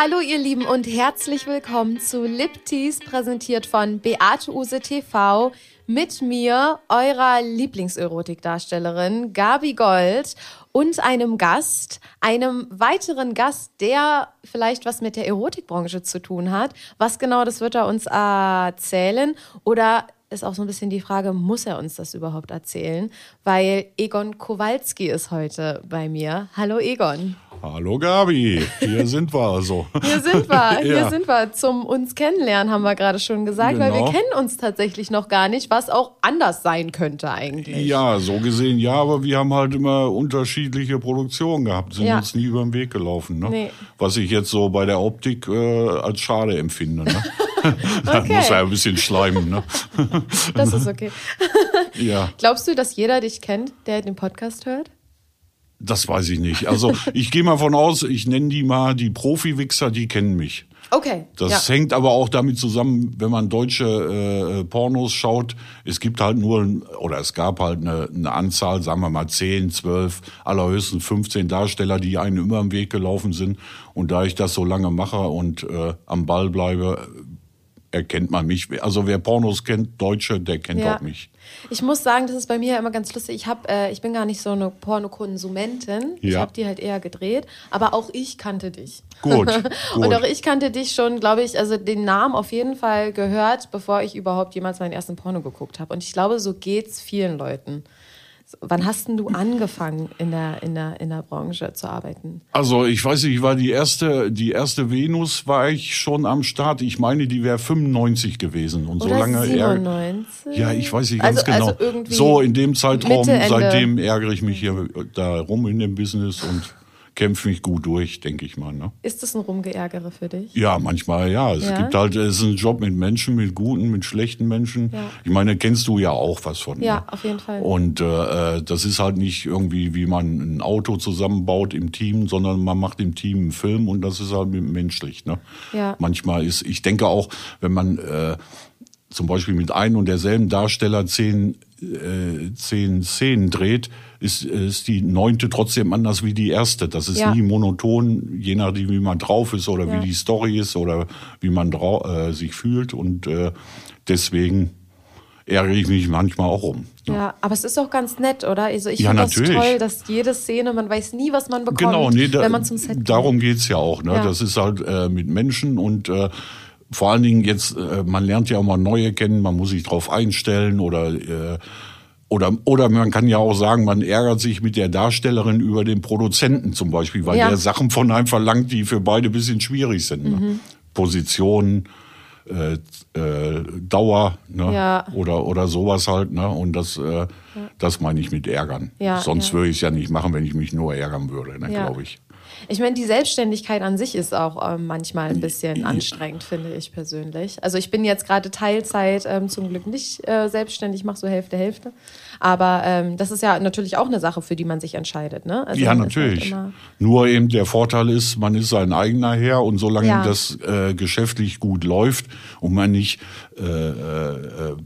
Hallo ihr Lieben und herzlich willkommen zu Liptease, präsentiert von Beate Use TV mit mir, eurer Lieblingserotikdarstellerin Gabi Gold und einem Gast, einem weiteren Gast, der vielleicht was mit der Erotikbranche zu tun hat. Was genau, das wird er uns erzählen oder ist auch so ein bisschen die Frage, muss er uns das überhaupt erzählen? Weil Egon Kowalski ist heute bei mir. Hallo Egon. Hallo Gabi, hier sind wir also. Hier sind wir, hier ja. sind wir. Zum uns kennenlernen haben wir gerade schon gesagt, genau. weil wir genau. kennen uns tatsächlich noch gar nicht, was auch anders sein könnte eigentlich. Ja, so gesehen ja, aber wir haben halt immer unterschiedliche Produktionen gehabt, sind ja. uns nie über den Weg gelaufen. Ne? Nee. Was ich jetzt so bei der Optik äh, als schade empfinde. Ne? da okay. muss er ein bisschen schleimen. Ne? das ist okay. ja. Glaubst du, dass jeder dich kennt, der den Podcast hört? Das weiß ich nicht. Also ich gehe mal von aus, ich nenne die mal die Profi-Wichser, die kennen mich. Okay. Das ja. hängt aber auch damit zusammen, wenn man deutsche äh, Pornos schaut, es gibt halt nur, oder es gab halt eine, eine Anzahl, sagen wir mal 10, 12, allerhöchstens 15 Darsteller, die einen immer im Weg gelaufen sind. Und da ich das so lange mache und äh, am Ball bleibe, erkennt man mich. Also wer Pornos kennt, Deutsche, der kennt ja. auch mich. Ich muss sagen, das ist bei mir immer ganz lustig. Ich hab, äh, ich bin gar nicht so eine Pornokonsumentin. Ja. Ich habe die halt eher gedreht. Aber auch ich kannte dich. Gut, gut. Und auch ich kannte dich schon, glaube ich, also den Namen auf jeden Fall gehört, bevor ich überhaupt jemals meinen ersten Porno geguckt habe. Und ich glaube, so geht's vielen Leuten. Wann hast denn du angefangen in der, in der, in der Branche zu arbeiten? Also ich weiß nicht, ich war die erste, die erste Venus war ich schon am Start. Ich meine, die wäre 95 gewesen. Und Oder so lange 97? Ja, ich weiß nicht ganz also, genau. Also so in dem Zeitraum, seitdem ärgere ich mich hier da rum in dem Business und kämpfe mich gut durch, denke ich mal. Ne? Ist das ein Rumgeärgere für dich? Ja, manchmal ja. Es ja? gibt halt, es ist ein Job mit Menschen, mit guten, mit schlechten Menschen. Ja. Ich meine, kennst du ja auch was von. Ja, ne? auf jeden Fall. Und äh, das ist halt nicht irgendwie, wie man ein Auto zusammenbaut im Team, sondern man macht im Team einen Film und das ist halt menschlich. Ne? Ja. Manchmal ist, ich denke auch, wenn man äh, zum Beispiel mit einem und derselben Darsteller zehn, äh, zehn Szenen dreht, ist, ist die neunte trotzdem anders wie die erste. Das ist ja. nie monoton, je nachdem, wie man drauf ist oder ja. wie die Story ist oder wie man äh, sich fühlt. Und äh, deswegen ärgere ich mich manchmal auch um. Ja. ja, aber es ist auch ganz nett, oder? Also ich ja, finde das toll, dass jede Szene, man weiß nie, was man bekommt, genau, nee, da, wenn man zum Set geht. Darum geht's ja auch. Ne? Ja. Das ist halt äh, mit Menschen und äh, vor allen Dingen jetzt, äh, man lernt ja auch mal neue kennen, man muss sich drauf einstellen oder äh, oder, oder man kann ja auch sagen, man ärgert sich mit der Darstellerin über den Produzenten zum Beispiel, weil ja. der Sachen von einem verlangt, die für beide bisschen schwierig sind. Ne? Mhm. Position, äh, äh, Dauer ne? ja. oder, oder sowas halt. Ne? Und das, äh, ja. das meine ich mit ärgern. Ja, Sonst würde ich es ja nicht machen, wenn ich mich nur ärgern würde, ne, glaube ich. Ich meine, die Selbstständigkeit an sich ist auch ähm, manchmal ein bisschen anstrengend, finde ich persönlich. Also ich bin jetzt gerade Teilzeit ähm, zum Glück nicht äh, selbstständig, mache so Hälfte, Hälfte. Aber ähm, das ist ja natürlich auch eine Sache, für die man sich entscheidet. Ne? Also ja, natürlich. Halt Nur eben der Vorteil ist, man ist sein eigener Herr und solange ja. das äh, geschäftlich gut läuft und man nicht äh, äh,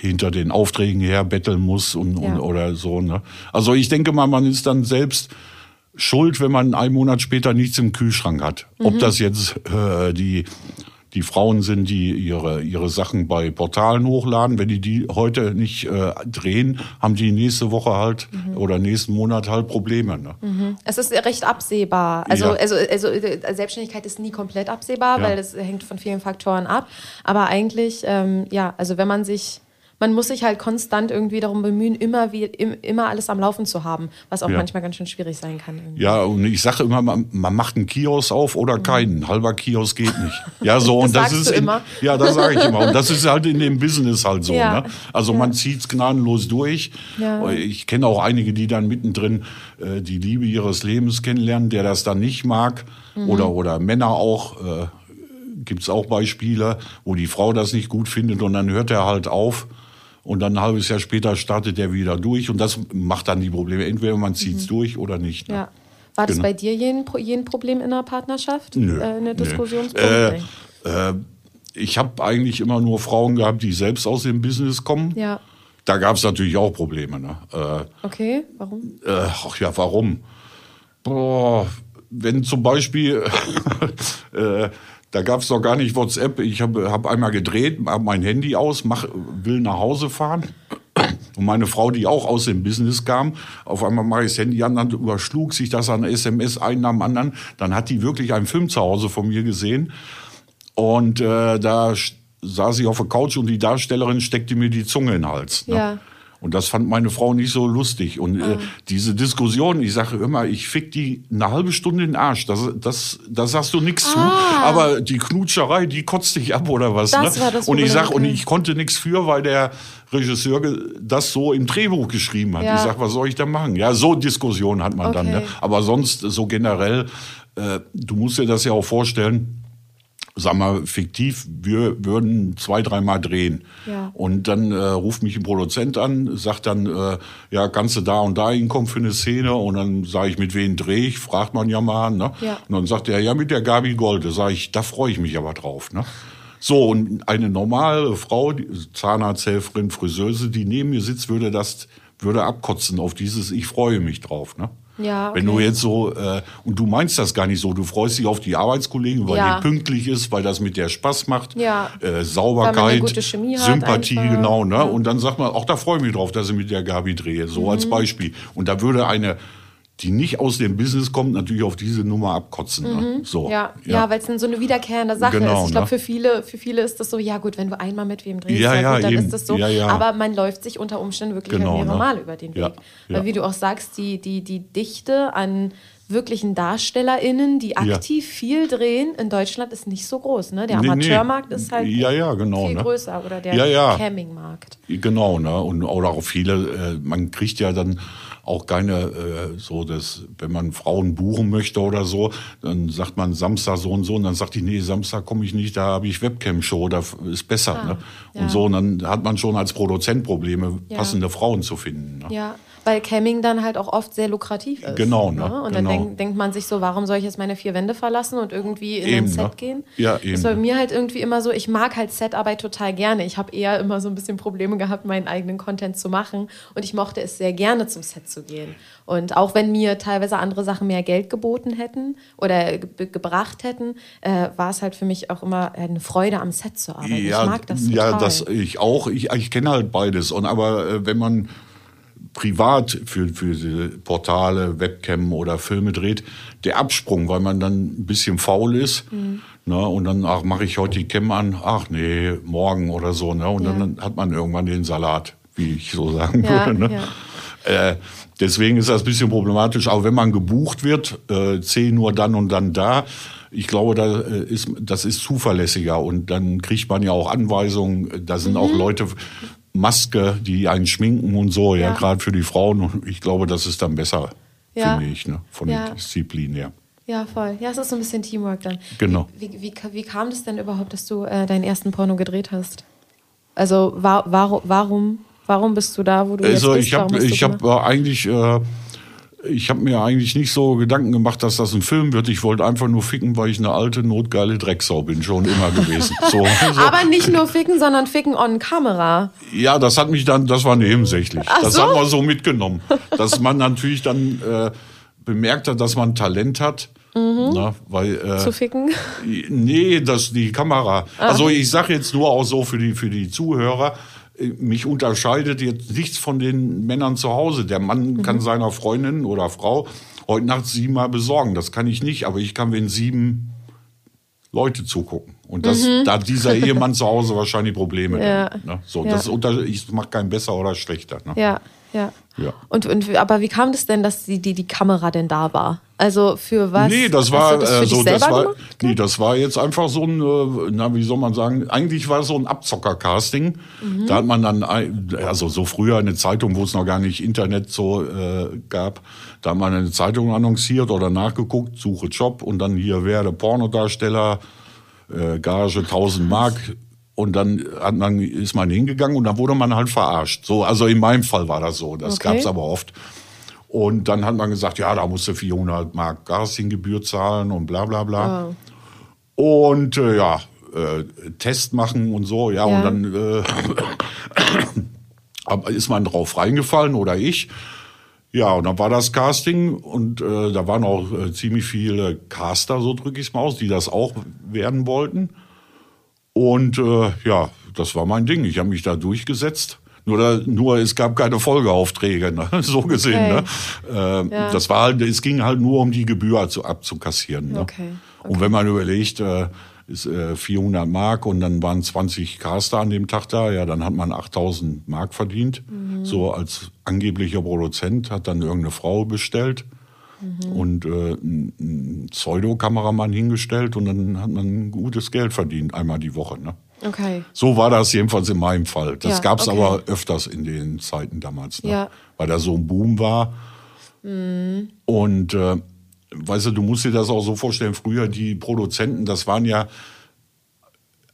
hinter den Aufträgen her betteln muss und, ja. und oder so. Ne? Also ich denke mal, man ist dann selbst schuld, wenn man einen Monat später nichts im Kühlschrank hat. Mhm. Ob das jetzt äh, die die Frauen sind, die ihre ihre Sachen bei Portalen hochladen. Wenn die die heute nicht äh, drehen, haben die nächste Woche halt mhm. oder nächsten Monat halt Probleme. Ne? Mhm. Es ist recht absehbar. Also, ja. also, also äh, Selbstständigkeit ist nie komplett absehbar, ja. weil das hängt von vielen Faktoren ab. Aber eigentlich, ähm, ja, also wenn man sich man muss sich halt konstant irgendwie darum bemühen, immer, wie, immer alles am Laufen zu haben, was auch ja. manchmal ganz schön schwierig sein kann. Irgendwie. Ja, und ich sage immer, man, man, macht einen Kiosk auf oder mhm. keinen. Halber Kiosk geht nicht. Ja, so das und das ist in, immer. ja, das sage ich immer. Und das ist halt in dem Business halt so. Ja. Ne? Also ja. man zieht's gnadenlos durch. Ich kenne auch einige, die dann mittendrin äh, die Liebe ihres Lebens kennenlernen, der das dann nicht mag mhm. oder oder Männer auch. Äh, Gibt es auch Beispiele, wo die Frau das nicht gut findet und dann hört er halt auf und dann ein halbes Jahr später startet er wieder durch und das macht dann die Probleme. Entweder man zieht es mhm. durch oder nicht. Ne? Ja. War das genau. bei dir jeden, jeden Problem in der Partnerschaft? Nö, äh, eine Diskussionspunkt? Äh, äh, ich habe eigentlich immer nur Frauen gehabt, die selbst aus dem Business kommen. Ja. Da gab es natürlich auch Probleme. Ne? Äh, okay, warum? Ach ja, warum? Boah, wenn zum Beispiel, da gab es doch gar nicht WhatsApp, ich habe hab einmal gedreht, habe mein Handy aus, mach, will nach Hause fahren. Und meine Frau, die auch aus dem Business kam, auf einmal mache ich das Handy an, dann überschlug sich das an SMS einen am anderen. Dann hat die wirklich einen Film zu Hause von mir gesehen. Und äh, da saß ich auf der Couch und die Darstellerin steckte mir die Zunge in den Hals. Ne? Ja. Und das fand meine Frau nicht so lustig. Und äh, ah. diese Diskussion, ich sage immer, ich fick die eine halbe Stunde in den Arsch. Das, das, da sagst du nichts ah. zu. Aber die Knutscherei, die kotzt dich ab oder was. Das ne? war das und ich sag, und ich konnte nichts für, weil der Regisseur das so im Drehbuch geschrieben hat. Ja. Ich sag, was soll ich da machen? Ja, so Diskussionen hat man okay. dann. Ne? Aber sonst so generell, äh, du musst dir das ja auch vorstellen sag mal, fiktiv, wir würden zwei, dreimal drehen. Ja. Und dann äh, ruft mich ein Produzent an, sagt dann, äh, ja, kannst du da und da hinkommen für eine Szene? Und dann sage ich, mit wem drehe ich? Fragt man ja mal. Ne? Ja. Und dann sagt er, ja, mit der Gabi Golde. Sag ich, da freue ich mich aber drauf. Ne? So, und eine normale Frau, Zahnarzthelferin, Friseuse, die neben mir sitzt, würde das, würde abkotzen auf dieses, ich freue mich drauf. Ne? Ja, okay. Wenn du jetzt so, äh, und du meinst das gar nicht so, du freust dich auf die Arbeitskollegen, weil ja. die pünktlich ist, weil das mit der Spaß macht, ja. äh, Sauberkeit, Sympathie, genau, ne? Und dann sagt man, auch da freue ich mich drauf, dass ich mit der Gabi drehe, so mhm. als Beispiel. Und da würde eine die nicht aus dem Business kommt, natürlich auf diese Nummer abkotzen. Ne? Mhm. So, ja, ja. ja weil es dann so eine wiederkehrende Sache genau, ist. Ich glaube, ne? für viele, für viele ist das so, ja gut, wenn du einmal mit wem drehst, ja, ja, gut, dann eben. ist das so. Aber man läuft sich unter Umständen wirklich genau, mehrere ne? Mal über den Weg. Weil wie du auch sagst, die, die, die Dichte an wirklichen DarstellerInnen, die aktiv ja. viel drehen, in Deutschland ist nicht so groß. Ne? Der Amateurmarkt nee, ist halt ja, ja, genau, viel ne? größer oder der ja. Camming-Markt. Genau, ne? Und oder auch viele, äh, man kriegt ja dann auch keine äh, so das, wenn man Frauen buchen möchte oder so, dann sagt man Samstag so und so und dann sagt die, nee, Samstag komme ich nicht, da habe ich Webcam-Show, da ist besser. Ah, ne? Und so, und dann hat man schon als Produzent Probleme, passende Frauen zu finden. Ne? Ja, weil Camming dann halt auch oft sehr lukrativ ist. Genau, ne? ne? Und genau. Dann denk, denkt man sich so, warum soll ich jetzt meine vier Wände verlassen und irgendwie in eben, ein Set ne? gehen? Ja, eben. Das ist bei mir halt irgendwie immer so, ich mag halt Setarbeit total gerne. Ich habe eher immer so ein bisschen Probleme gehabt, meinen eigenen Content zu machen. Und ich mochte es sehr gerne, zum Set zu gehen. Und auch wenn mir teilweise andere Sachen mehr Geld geboten hätten oder ge gebracht hätten, äh, war es halt für mich auch immer eine Freude, am Set zu arbeiten. Ja, ich mag das total. Ja, das ich auch. Ich, ich kenne halt beides. Und aber äh, wenn man privat für, für diese Portale, Webcam oder Filme dreht, der Absprung, weil man dann ein bisschen faul ist. Mhm. Ne, und dann, ach, mache ich heute die Cam an, ach nee, morgen oder so. Ne, und ja. dann hat man irgendwann den Salat, wie ich so sagen ja, würde. Ne? Ja. Äh, deswegen ist das ein bisschen problematisch. Aber wenn man gebucht wird, äh, 10 Uhr dann und dann da, ich glaube, da äh, ist, das ist zuverlässiger und dann kriegt man ja auch Anweisungen. Da sind mhm. auch Leute Maske, die einen schminken und so, ja, ja gerade für die Frauen. Und ich glaube, das ist dann besser, ja. finde ich, ne, von ja. der Disziplin her. Ja, voll. Ja, es ist so ein bisschen Teamwork dann. Genau. Wie, wie, wie, wie kam das denn überhaupt, dass du äh, deinen ersten Porno gedreht hast? Also war, war, warum, warum bist du da, wo du also jetzt bist? Ich habe ich hab eigentlich... Äh, ich habe mir eigentlich nicht so Gedanken gemacht, dass das ein Film wird. Ich wollte einfach nur ficken, weil ich eine alte, notgeile Drecksau bin, schon immer gewesen. So, so. Aber nicht nur ficken, sondern ficken on Kamera. Ja, das hat mich dann, das war nebensächlich. Ach das so? haben wir so mitgenommen. Dass man natürlich dann äh, bemerkt hat, dass man Talent hat. Mhm. Na, weil, äh, Zu ficken? Nee, das die Kamera. Ach. Also ich sage jetzt nur auch so für die, für die Zuhörer, mich unterscheidet jetzt nichts von den Männern zu Hause. Der Mann mhm. kann seiner Freundin oder Frau heute Nacht siebenmal besorgen. Das kann ich nicht, aber ich kann, wenn sieben Leute zugucken. Und das, mhm. da dieser Ehemann zu Hause wahrscheinlich Probleme. Ja. Dann, ne? So, ja. das unter, ich mache keinen besser oder schlechter. Ne? Ja, ja. Ja. Und, und aber wie kam das denn, dass die, die, die Kamera denn da war? Also für was? Nee, das war das äh, so, das war, nee, das war jetzt einfach so ein, äh, na, wie soll man sagen, eigentlich war es so ein Abzocker-Casting. Mhm. Da hat man dann, also so früher eine Zeitung, wo es noch gar nicht Internet so äh, gab, da hat man eine Zeitung annonciert oder nachgeguckt, suche Job und dann hier werde Pornodarsteller, äh, Gage 1000 Mark. Und dann man, ist man hingegangen und dann wurde man halt verarscht. So, also in meinem Fall war das so. Das okay. gab's aber oft. Und dann hat man gesagt, ja, da musst du 400 Mark Gasinggebühr zahlen und bla bla bla. Oh. Und äh, ja, äh, Test machen und so, ja, ja. und dann äh, ist man drauf reingefallen oder ich. Ja, und dann war das Casting und äh, da waren auch äh, ziemlich viele Caster, so drücke ich es mal aus, die das auch werden wollten. Und äh, ja, das war mein Ding. Ich habe mich da durchgesetzt. Nur, nur es gab keine Folgeaufträge, ne? so gesehen. Okay. Ne? Äh, ja. Das war halt, es ging halt nur um die Gebühr zu, abzukassieren. Ne? Okay. okay. Und wenn man überlegt, äh, ist äh, 400 Mark und dann waren 20 Caster an dem Tag da, ja, dann hat man 8000 Mark verdient. Mhm. So als angeblicher Produzent hat dann irgendeine Frau bestellt mhm. und äh, einen Pseudo-Kameramann hingestellt und dann hat man gutes Geld verdient, einmal die Woche. Ne? Okay. So war das jedenfalls in meinem Fall. Das ja, gab es okay. aber öfters in den Zeiten damals, ne? ja. weil da so ein Boom war. Mhm. Und äh, weißt du, du musst dir das auch so vorstellen, früher die Produzenten, das waren ja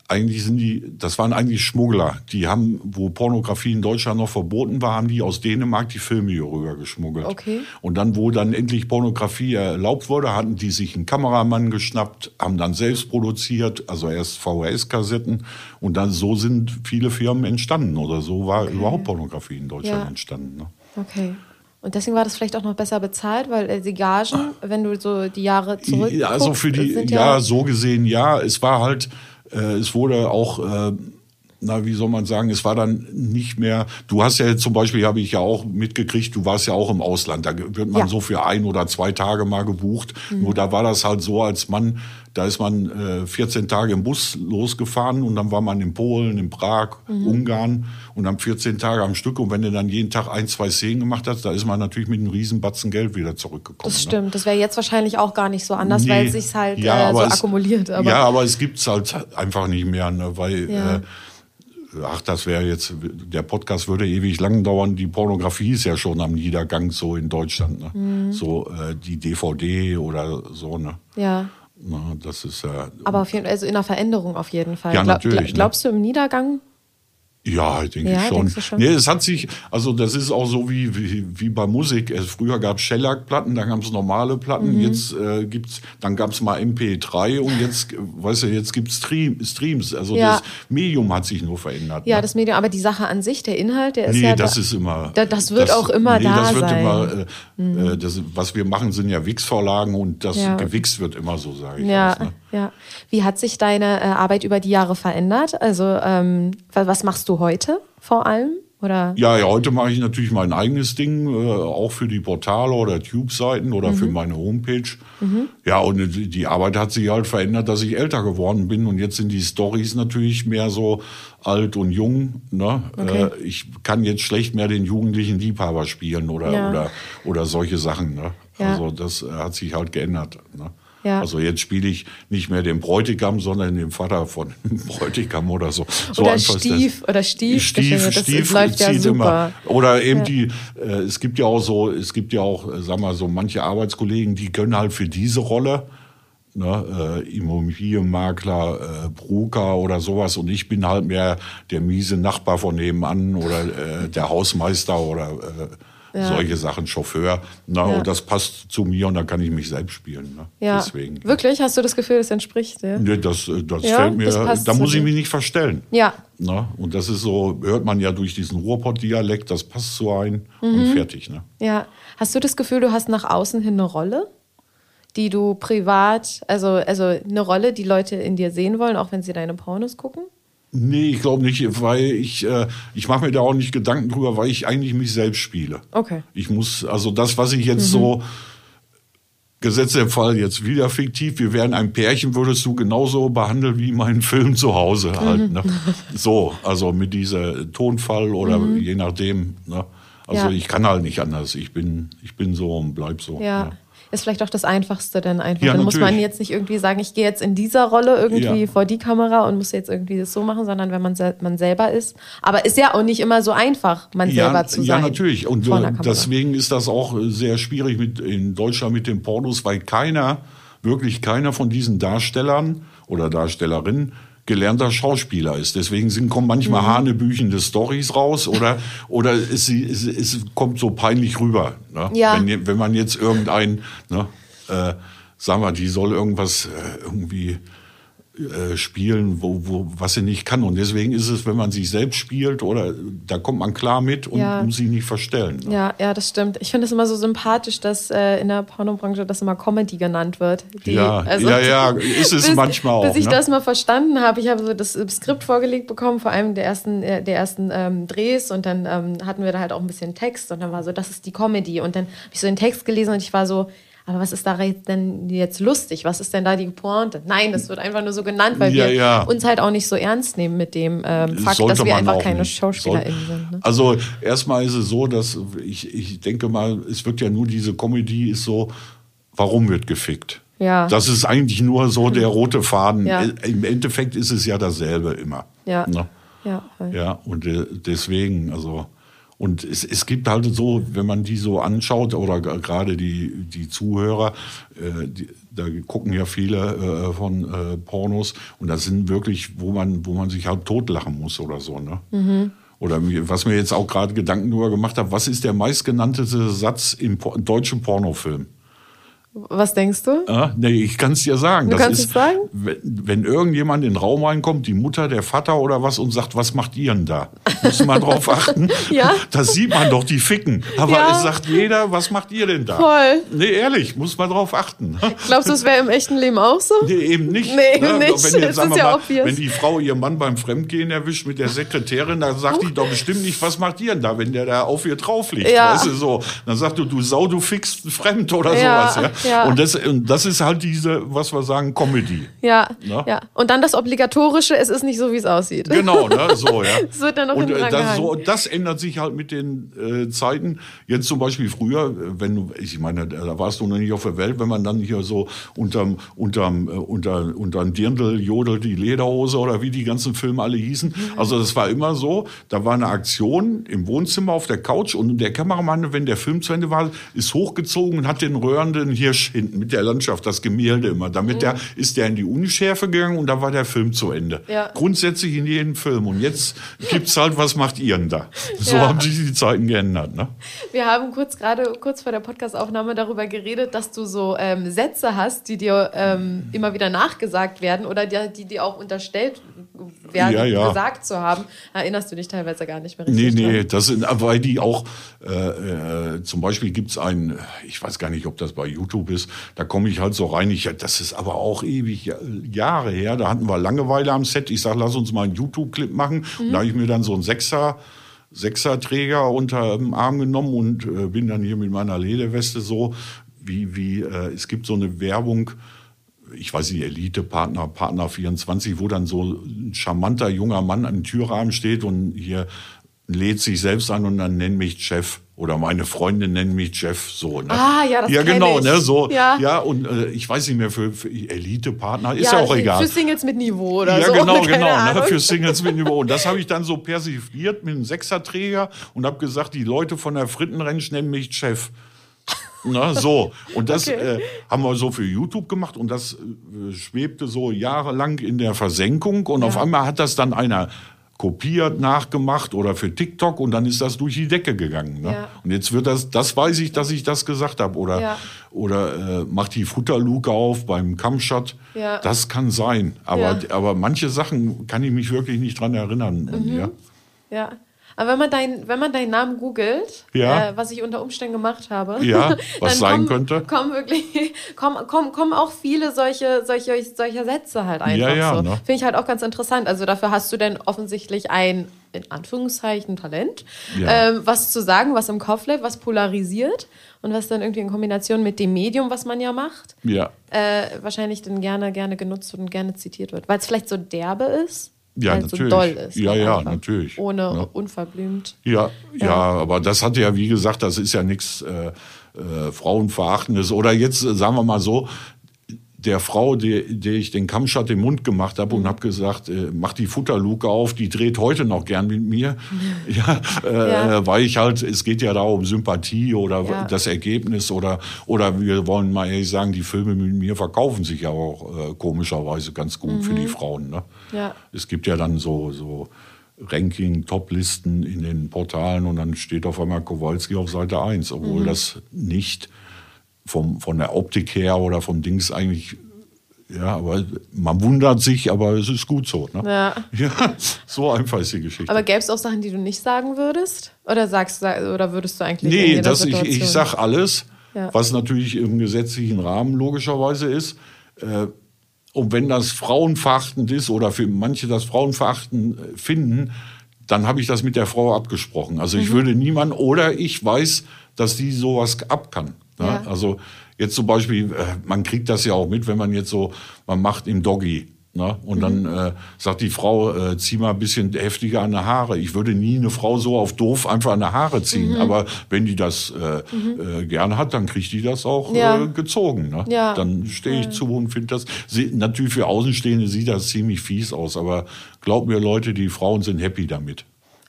eigentlich sind die, das waren eigentlich Schmuggler. Die haben, wo Pornografie in Deutschland noch verboten war, haben die aus Dänemark die Filme hier rüber geschmuggelt. Okay. Und dann, wo dann endlich Pornografie erlaubt wurde, hatten die sich einen Kameramann geschnappt, haben dann selbst produziert, also erst VHS-Kassetten. Und dann so sind viele Firmen entstanden oder so war okay. überhaupt Pornografie in Deutschland ja. entstanden. Ne? Okay. Und deswegen war das vielleicht auch noch besser bezahlt, weil äh, die Gagen, wenn du so die Jahre zurück. Ja, also für die, ja, ja, so gesehen, ja. Es war halt, es wurde auch, äh, na, wie soll man sagen, es war dann nicht mehr, du hast ja zum Beispiel, habe ich ja auch mitgekriegt, du warst ja auch im Ausland, da wird man ja. so für ein oder zwei Tage mal gebucht. Mhm. Nur da war das halt so, als Mann da ist man äh, 14 Tage im Bus losgefahren und dann war man in Polen, in Prag, mhm. Ungarn und dann 14 Tage am Stück. Und wenn du dann jeden Tag ein, zwei Szenen gemacht hast, da ist man natürlich mit einem Riesenbatzen Geld wieder zurückgekommen. Das ne? stimmt. Ne? Das wäre jetzt wahrscheinlich auch gar nicht so anders, nee. weil es sich halt ja, äh, so es, akkumuliert. Aber ja, aber es gibt's halt einfach nicht mehr, ne? weil ja. äh, ach, das wäre jetzt, der Podcast würde ewig lang dauern. Die Pornografie ist ja schon am Niedergang so in Deutschland. Ne? Mhm. So äh, die DVD oder so. Ne? Ja. Na, das ist ja. Aber auf jeden, also in der Veränderung auf jeden Fall. Ja, natürlich. Glaub, ne? glaubst du im Niedergang? Ja, denke ja, ich schon. schon. Nee, es hat sich, also das ist auch so wie, wie, wie bei Musik. Es, früher gab es Shellac-Platten, dann gab es normale Platten, mhm. jetzt äh, gibt's, dann gab es mal MP3 und jetzt, weißt du, jetzt gibt's Stream, Streams. Also ja. das Medium hat sich nur verändert. Ja, ne? das Medium, aber die Sache an sich, der Inhalt, der ist nee, ja. Nee, das da, ist immer. Da, das wird das, auch immer nee, da das wird sein. Immer, äh, mhm. äh, das, was wir machen, sind ja Wix-Vorlagen und das ja. gewichst wird immer so, sage ich. Ja, was, ne? ja. Wie hat sich deine äh, Arbeit über die Jahre verändert? Also ähm, was machst du heute? vor allem? Oder? Ja, ja, heute mache ich natürlich mein eigenes Ding, äh, auch für die Portale oder Tube-Seiten oder mhm. für meine Homepage. Mhm. Ja, und die Arbeit hat sich halt verändert, dass ich älter geworden bin und jetzt sind die Stories natürlich mehr so alt und jung. Ne? Okay. Äh, ich kann jetzt schlecht mehr den jugendlichen Liebhaber spielen oder, ja. oder, oder solche Sachen. Ne? Ja. Also das hat sich halt geändert. Ne? Ja. Also jetzt spiele ich nicht mehr den Bräutigam, sondern den Vater von Bräutigam oder so. so oder Stief oder Stief. Stief, das, Stief das läuft ja super. Immer. Oder eben ja. die, äh, es gibt ja auch so, es gibt ja auch, äh, sag mal so, manche Arbeitskollegen, die können halt für diese Rolle, ne, äh, Immobilienmakler, äh, Broker oder sowas und ich bin halt mehr der miese Nachbar von nebenan oder äh, der Hausmeister oder äh, ja. solche Sachen, Chauffeur. Na, ja. Und das passt zu mir und da kann ich mich selbst spielen. Ne? Ja. Deswegen. Wirklich? Hast du das Gefühl, das entspricht? Ja? Nee, das, äh, das fällt mir, das da muss ich mich nicht verstellen. Ja. Na, und das ist so, hört man ja durch diesen Ruhrpott-Dialekt, das passt so ein mhm. und fertig. Ne? Ja. Hast du das Gefühl, du hast nach außen hin eine Rolle? die du privat, also, also eine Rolle, die Leute in dir sehen wollen, auch wenn sie deine Pornos gucken? Nee, ich glaube nicht, weil ich, äh, ich mache mir da auch nicht Gedanken drüber, weil ich eigentlich mich selbst spiele. Okay. Ich muss, also das, was ich jetzt mhm. so, Gesetz im Fall jetzt wieder fiktiv, wir wären ein Pärchen, würdest du genauso behandeln wie meinen Film zu Hause halt. Ne? So, also mit dieser Tonfall oder mhm. je nachdem. Ne? Also ja. ich kann halt nicht anders. Ich bin, ich bin so und bleib so. Ja. ja ist vielleicht auch das Einfachste dann einfach. Ja, dann natürlich. muss man jetzt nicht irgendwie sagen, ich gehe jetzt in dieser Rolle irgendwie ja. vor die Kamera und muss jetzt irgendwie das so machen, sondern wenn man, sel man selber ist. Aber ist ja auch nicht immer so einfach, man ja, selber zu sein. Ja, natürlich. Und äh, deswegen ist das auch äh, sehr schwierig mit, in Deutschland mit den Pornos, weil keiner, wirklich keiner von diesen Darstellern oder Darstellerinnen gelernter Schauspieler ist. Deswegen sind, kommen manchmal mhm. hanebüchende Stories raus oder, oder es, es, es kommt so peinlich rüber. Ne? Ja. Wenn, wenn man jetzt irgendein, ne, äh, sagen wir, die soll irgendwas äh, irgendwie äh, spielen, wo, wo, was sie nicht kann. Und deswegen ist es, wenn man sich selbst spielt oder da kommt man klar mit und ja. muss sich nicht verstellen. Ne? Ja, ja, das stimmt. Ich finde es immer so sympathisch, dass äh, in der Pornobranche das immer Comedy genannt wird. Die, ja, also, ja, ja, ist es bis, manchmal auch. Bis ich ne? das mal verstanden habe, ich habe so das Skript vorgelegt bekommen, vor allem der ersten, äh, der ersten ähm, Drehs und dann ähm, hatten wir da halt auch ein bisschen Text und dann war so, das ist die Comedy. Und dann habe ich so den Text gelesen und ich war so, aber was ist da denn jetzt lustig? Was ist denn da die Pointe? Nein, das wird einfach nur so genannt, weil ja, wir ja. uns halt auch nicht so ernst nehmen mit dem ähm, Fakt, Sollte dass wir einfach keine nicht. SchauspielerInnen sind. Ne? Also erstmal ist es so, dass ich, ich denke mal, es wird ja nur diese Comedy ist so, warum wird gefickt? Ja. Das ist eigentlich nur so der rote Faden. Ja. Im Endeffekt ist es ja dasselbe immer. Ja. Ne? Ja, ja, und äh, deswegen, also und es, es gibt halt so, wenn man die so anschaut, oder gerade die, die Zuhörer, äh, die, da gucken ja viele äh, von äh, Pornos und das sind wirklich, wo man, wo man sich halt totlachen muss oder so. Ne? Mhm. Oder was mir jetzt auch gerade Gedanken darüber gemacht habe, was ist der meistgenannteste Satz im, im deutschen Pornofilm? Was denkst du? Ah, nee, ich kann es dir sagen. Du das kannst ist, es sagen? Wenn, wenn, irgendjemand in den Raum reinkommt, die Mutter, der Vater oder was, und sagt, was macht ihr denn da? Muss man drauf achten. ja? Das sieht man doch, die ficken. Aber ja. es sagt jeder, was macht ihr denn da? Voll. Nee, ehrlich, muss man drauf achten. Glaubst du, es wäre im echten Leben auch so? Nee, eben nicht. Nee, ne? nicht. Wenn, jetzt, das ist ja mal, obvious. wenn die Frau ihren Mann beim Fremdgehen erwischt mit der Sekretärin, dann sagt die doch bestimmt nicht, was macht ihr denn da, wenn der da auf ihr drauf liegt. Ja. Weißt du, so. Dann sagt du, du Sau, du fickst fremd oder ja. sowas. Ja? Ja. Und das, das ist halt diese, was wir sagen, Comedy. Ja, ne? ja. Und dann das Obligatorische, es ist nicht so, wie es aussieht. Genau, ne? so, ja. Es wird dann noch Und äh, das, so, das ändert sich halt mit den äh, Zeiten. Jetzt zum Beispiel früher, wenn du, ich meine, da warst du noch nicht auf der Welt, wenn man dann hier so unterm, unterm, äh, unter, unterm Dirndl jodelt die Lederhose oder wie die ganzen Filme alle hießen. Mhm. Also das war immer so, da war eine Aktion im Wohnzimmer auf der Couch und der Kameramann, wenn der Film zu Ende war, ist hochgezogen und hat den röhrenden Hirsch hinten mit der Landschaft, das Gemälde immer. Damit mhm. der ist der in die Unischärfe gegangen und da war der Film zu Ende. Ja. Grundsätzlich in jedem Film. Und jetzt gibt's halt, was macht ihr denn da? So ja. haben sich die Zeiten geändert. Ne? Wir haben kurz gerade kurz vor der Podcastaufnahme darüber geredet, dass du so ähm, Sätze hast, die dir ähm, immer wieder nachgesagt werden oder die, die dir auch unterstellt werden, ja, ja. gesagt zu haben. Erinnerst du dich teilweise gar nicht mehr richtig? Nee, nee, das sind, weil die auch, äh, äh, zum Beispiel gibt's einen, ich weiß gar nicht, ob das bei YouTube ist, da komme ich halt so rein, ich, das ist aber auch ewig Jahre her, da hatten wir Langeweile am Set, ich sag, lass uns mal einen YouTube-Clip machen, mhm. da habe ich mir dann so einen Sechser Sechserträger unter dem Arm genommen und äh, bin dann hier mit meiner Lederweste so, wie, wie äh, es gibt so eine Werbung, ich weiß nicht, Elite-Partner, Partner 24, wo dann so ein charmanter junger Mann am Türrahmen steht und hier lädt sich selbst an und dann nennt mich Chef oder meine Freundin nennt mich Chef so ne? ah ja das ja genau ich. ne so ja, ja und äh, ich weiß nicht mehr für, für Elite Partner ist ja, ja auch egal für Singles mit Niveau oder ja so genau genau ne, für Singles mit Niveau und das habe ich dann so persifliert mit einem Sechserträger und habe gesagt die Leute von der Frittenrentsch nennen mich Chef na, so. Und das okay. äh, haben wir so für YouTube gemacht und das äh, schwebte so jahrelang in der Versenkung und ja. auf einmal hat das dann einer kopiert, nachgemacht oder für TikTok und dann ist das durch die Decke gegangen. Ne? Ja. Und jetzt wird das, das weiß ich, dass ich das gesagt habe. Oder, ja. oder äh, macht die Futterluke auf beim Kampfshot. Ja. Das kann sein. Aber, aber manche Sachen kann ich mich wirklich nicht dran erinnern. Mhm. Ja. ja. Aber wenn man, dein, wenn man deinen Namen googelt, ja. äh, was ich unter Umständen gemacht habe, ja, was sein kommen, könnte, kommen wirklich kommen, kommen, kommen auch viele solche, solche, solche Sätze halt einfach ja, ja, so. Ne? Finde ich halt auch ganz interessant. Also dafür hast du denn offensichtlich ein, in Anführungszeichen, Talent, ja. ähm, was zu sagen, was im Kopf lebt, was polarisiert und was dann irgendwie in Kombination mit dem Medium, was man ja macht, ja. Äh, wahrscheinlich dann gerne, gerne genutzt und gerne zitiert wird. Weil es vielleicht so derbe ist ja, natürlich. so doll ist. Ja, ja, natürlich. Ohne ja. unverblümt. Ja, ja, ja, aber das hat ja, wie gesagt, das ist ja nichts äh, äh, Frauenverachtendes. Oder jetzt äh, sagen wir mal so, der Frau, der, der ich den Kammschatt im Mund gemacht habe und mhm. habe gesagt, äh, mach die Futterluke auf, die dreht heute noch gern mit mir. ja, äh, ja. weil ich halt, es geht ja da um Sympathie oder ja. das Ergebnis oder, oder wir wollen mal ehrlich sagen, die Filme mit mir verkaufen sich ja auch äh, komischerweise ganz gut mhm. für die mhm. Frauen. Ne? Ja. Es gibt ja dann so, so Ranking, Top-Listen in den Portalen und dann steht auf einmal Kowalski auf Seite 1, obwohl mhm. das nicht vom, von der Optik her oder vom Dings eigentlich ja, aber man wundert sich, aber es ist gut so. Ne? Ja. ja. So einfach ist die Geschichte. Aber gäbe es auch Sachen, die du nicht sagen würdest? Oder sagst oder würdest du eigentlich Nee, das, ich, ich sag alles, ja. was natürlich im gesetzlichen Rahmen logischerweise ist. Äh, und wenn das frauenverachtend ist oder für manche das frauenverachtend äh, finden, dann habe ich das mit der Frau abgesprochen. Also ich mhm. würde niemand oder ich weiß, dass die sowas ab kann. Ne? Ja. Also jetzt zum Beispiel, äh, man kriegt das ja auch mit, wenn man jetzt so, man macht im Doggy. Ne? Und mhm. dann äh, sagt die Frau, äh, zieh mal ein bisschen heftiger an die Haare. Ich würde nie eine Frau so auf doof einfach an die Haare ziehen. Mhm. Aber wenn die das äh, mhm. äh, gerne hat, dann kriegt die das auch ja. äh, gezogen. Ne? Ja. Dann stehe ich zu und finde das. Sie, natürlich für Außenstehende sieht das ziemlich fies aus, aber glaub mir, Leute, die Frauen sind happy damit.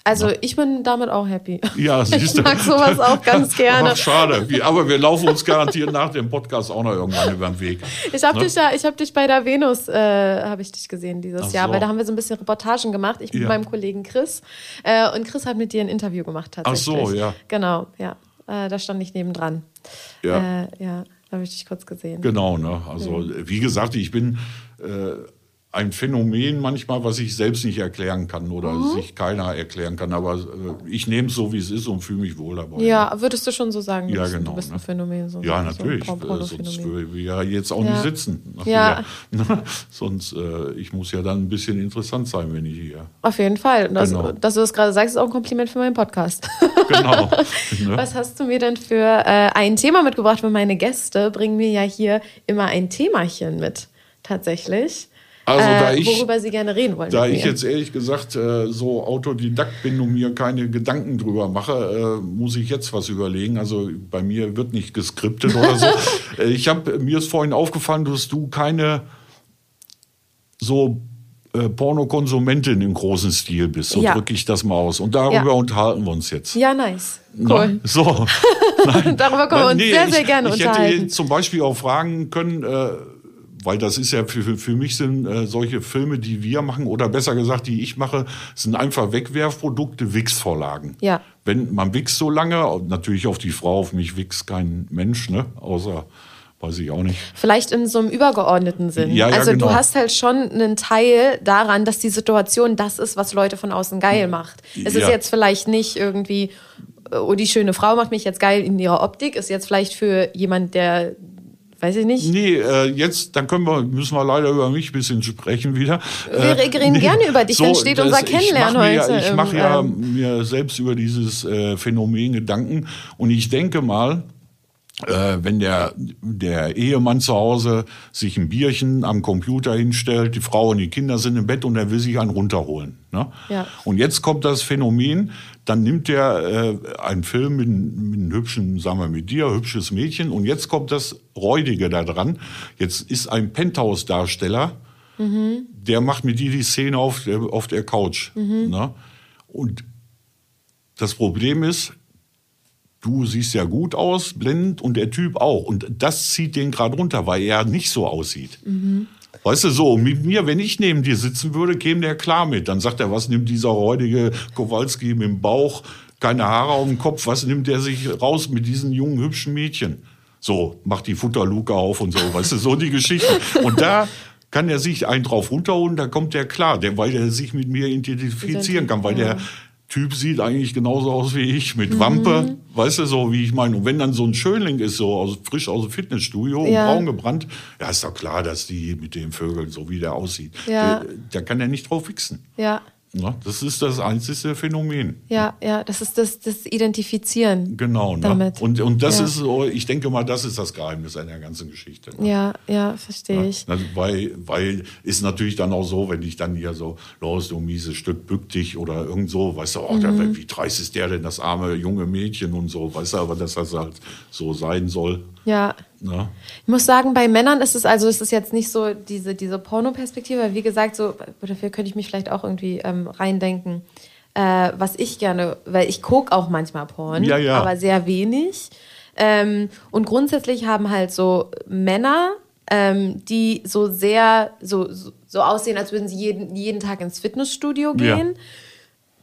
Also ich bin damit auch happy. Ja, siehst du. Ich mag sowas auch ganz gerne. Ach, schade. Aber wir laufen uns garantiert nach dem Podcast auch noch irgendwann über den Weg. Ich habe ne? dich ja, ich habe dich bei der Venus, äh, habe ich dich gesehen dieses Ach Jahr, so. weil da haben wir so ein bisschen Reportagen gemacht. Ich mit ja. meinem Kollegen Chris. Äh, und Chris hat mit dir ein Interview gemacht tatsächlich. Ach so, ja. Genau, ja. Äh, da stand ich nebendran. Ja. Äh, ja, da habe ich dich kurz gesehen. Genau, ne? Also mhm. wie gesagt, ich bin äh, ein Phänomen manchmal, was ich selbst nicht erklären kann oder mhm. sich keiner erklären kann. Aber äh, ich nehme es so, wie es ist und fühle mich wohl dabei. Ja, ne? würdest du schon so sagen, ja, genau, du bist ein Phänomen? So ja, natürlich. So äh, sonst würden wir ja jetzt auch ja. nicht sitzen. Ja. Ne? sonst, äh, ich muss ja dann ein bisschen interessant sein, wenn ich hier. Auf jeden Fall. Das, genau. Dass du das gerade sagst, ist auch ein Kompliment für meinen Podcast. genau. Ne? Was hast du mir denn für äh, ein Thema mitgebracht? Weil meine Gäste bringen mir ja hier immer ein Themachen mit, tatsächlich. Also, da äh, ich, worüber Sie gerne reden wollen. Da ich jetzt ehrlich gesagt äh, so Autodidakt bin und mir keine Gedanken drüber mache, äh, muss ich jetzt was überlegen. Also bei mir wird nicht geskriptet oder so. Äh, ich habe mir ist vorhin aufgefallen, dass du keine so äh, Pornokonsumentin im großen Stil bist. So ja. drücke ich das mal aus. Und darüber ja. unterhalten wir uns jetzt. Ja, nice. Cool. Na, so. darüber können wir uns nee, sehr, sehr gerne ich, unterhalten. Ich hätte zum Beispiel auch fragen können, äh, weil das ist ja für, für, mich sind äh, solche Filme, die wir machen oder besser gesagt, die ich mache, sind einfach Wegwerfprodukte, Wix-Vorlagen. Ja. Wenn man wichst so lange, natürlich auf die Frau, auf mich wichst kein Mensch, ne, außer weiß ich auch nicht. Vielleicht in so einem übergeordneten Sinn. Ja, ja, also genau. du hast halt schon einen Teil daran, dass die Situation das ist, was Leute von außen geil macht. Es ja. ist jetzt vielleicht nicht irgendwie, oh, die schöne Frau macht mich jetzt geil in ihrer Optik, ist jetzt vielleicht für jemand, der Weiß ich nicht. Nee, äh, jetzt, dann können wir, müssen wir leider über mich ein bisschen sprechen wieder. Wir äh, reden nee, gerne über dich, so, dann steht unser Kennenlernen heute. Ja, ich mache ja ähm, mir selbst über dieses äh, Phänomen Gedanken und ich denke mal, äh, wenn der, der Ehemann zu Hause sich ein Bierchen am Computer hinstellt, die Frau und die Kinder sind im Bett und er will sich einen runterholen. Ne? Ja. Und jetzt kommt das Phänomen, dann nimmt er äh, einen Film mit, mit einem hübschen, sagen wir mit dir, hübsches Mädchen und jetzt kommt das Räudige da dran. Jetzt ist ein Penthouse-Darsteller, mhm. der macht mit dir die Szene auf der, auf der Couch. Mhm. Ne? Und das Problem ist, du siehst ja gut aus, blendend und der Typ auch. Und das zieht den gerade runter, weil er nicht so aussieht. Mhm. Weißt du, so, mit mir, wenn ich neben dir sitzen würde, käme der klar mit. Dann sagt er, was nimmt dieser räudige Kowalski mit dem Bauch, keine Haare auf dem Kopf, was nimmt der sich raus mit diesen jungen, hübschen Mädchen? So, macht die Futterluke auf und so, weißt du, so die Geschichte. Und da kann er sich einen drauf runterholen, da kommt der klar, der, weil er sich mit mir identifizieren kann, weil der Typ sieht eigentlich genauso aus wie ich, mit mhm. Wampe, weißt du, so wie ich meine. Und wenn dann so ein Schönling ist, so aus, frisch aus dem Fitnessstudio, ja. braun gebrannt, ja, ist doch klar, dass die mit den Vögeln, so wie der aussieht, ja. da kann er nicht drauf fixen. Ja. Ne? Das ist das einzige Phänomen. Ja, ja, das ist das, das Identifizieren. Genau, ne? damit. Und, und das ja. ist so, ich denke mal, das ist das Geheimnis der ganzen Geschichte. Ne? Ja, ja, verstehe ich. Also, weil, weil ist natürlich dann auch so, wenn ich dann hier so, los, du mieses Stück, bück dich oder irgend so, weißt du, oh, mhm. der, wie dreist ist der denn, das arme junge Mädchen und so, weißt du, aber dass das halt so sein soll. Ja. Ja. Ich muss sagen, bei Männern ist es also, ist es jetzt nicht so diese, diese Porno-Perspektive, weil wie gesagt, so, dafür könnte ich mich vielleicht auch irgendwie ähm, reindenken. Äh, was ich gerne, weil ich gucke auch manchmal Porn, ja, ja. aber sehr wenig. Ähm, und grundsätzlich haben halt so Männer, ähm, die so sehr so, so, aussehen, als würden sie jeden, jeden Tag ins Fitnessstudio gehen,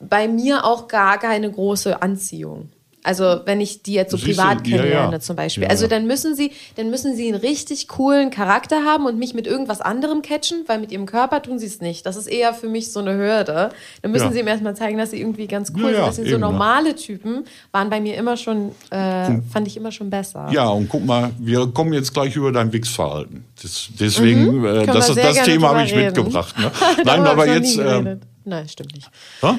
bei mir auch gar keine große Anziehung. Also wenn ich die jetzt so Siehst privat du? Ja, kennenlerne ja. zum Beispiel. Ja, also ja. dann müssen sie, dann müssen sie einen richtig coolen Charakter haben und mich mit irgendwas anderem catchen, weil mit ihrem Körper tun sie es nicht. Das ist eher für mich so eine Hürde. Dann müssen Ja. sie ihm erstmal zeigen, dass sie irgendwie ganz cool Ja, sind. ja, Dass sie so ne? normale Typen waren bei mir immer schon, äh, fand ich immer schon besser. Ja, und guck mal, wir kommen jetzt gleich über dein Wichsverhalten. Das, deswegen, äh, Mhm. Können das, das Thema habe ich reden. mitgebracht. Ne? Nein, aber jetzt. geredet. Nein, stimmt nicht. hä?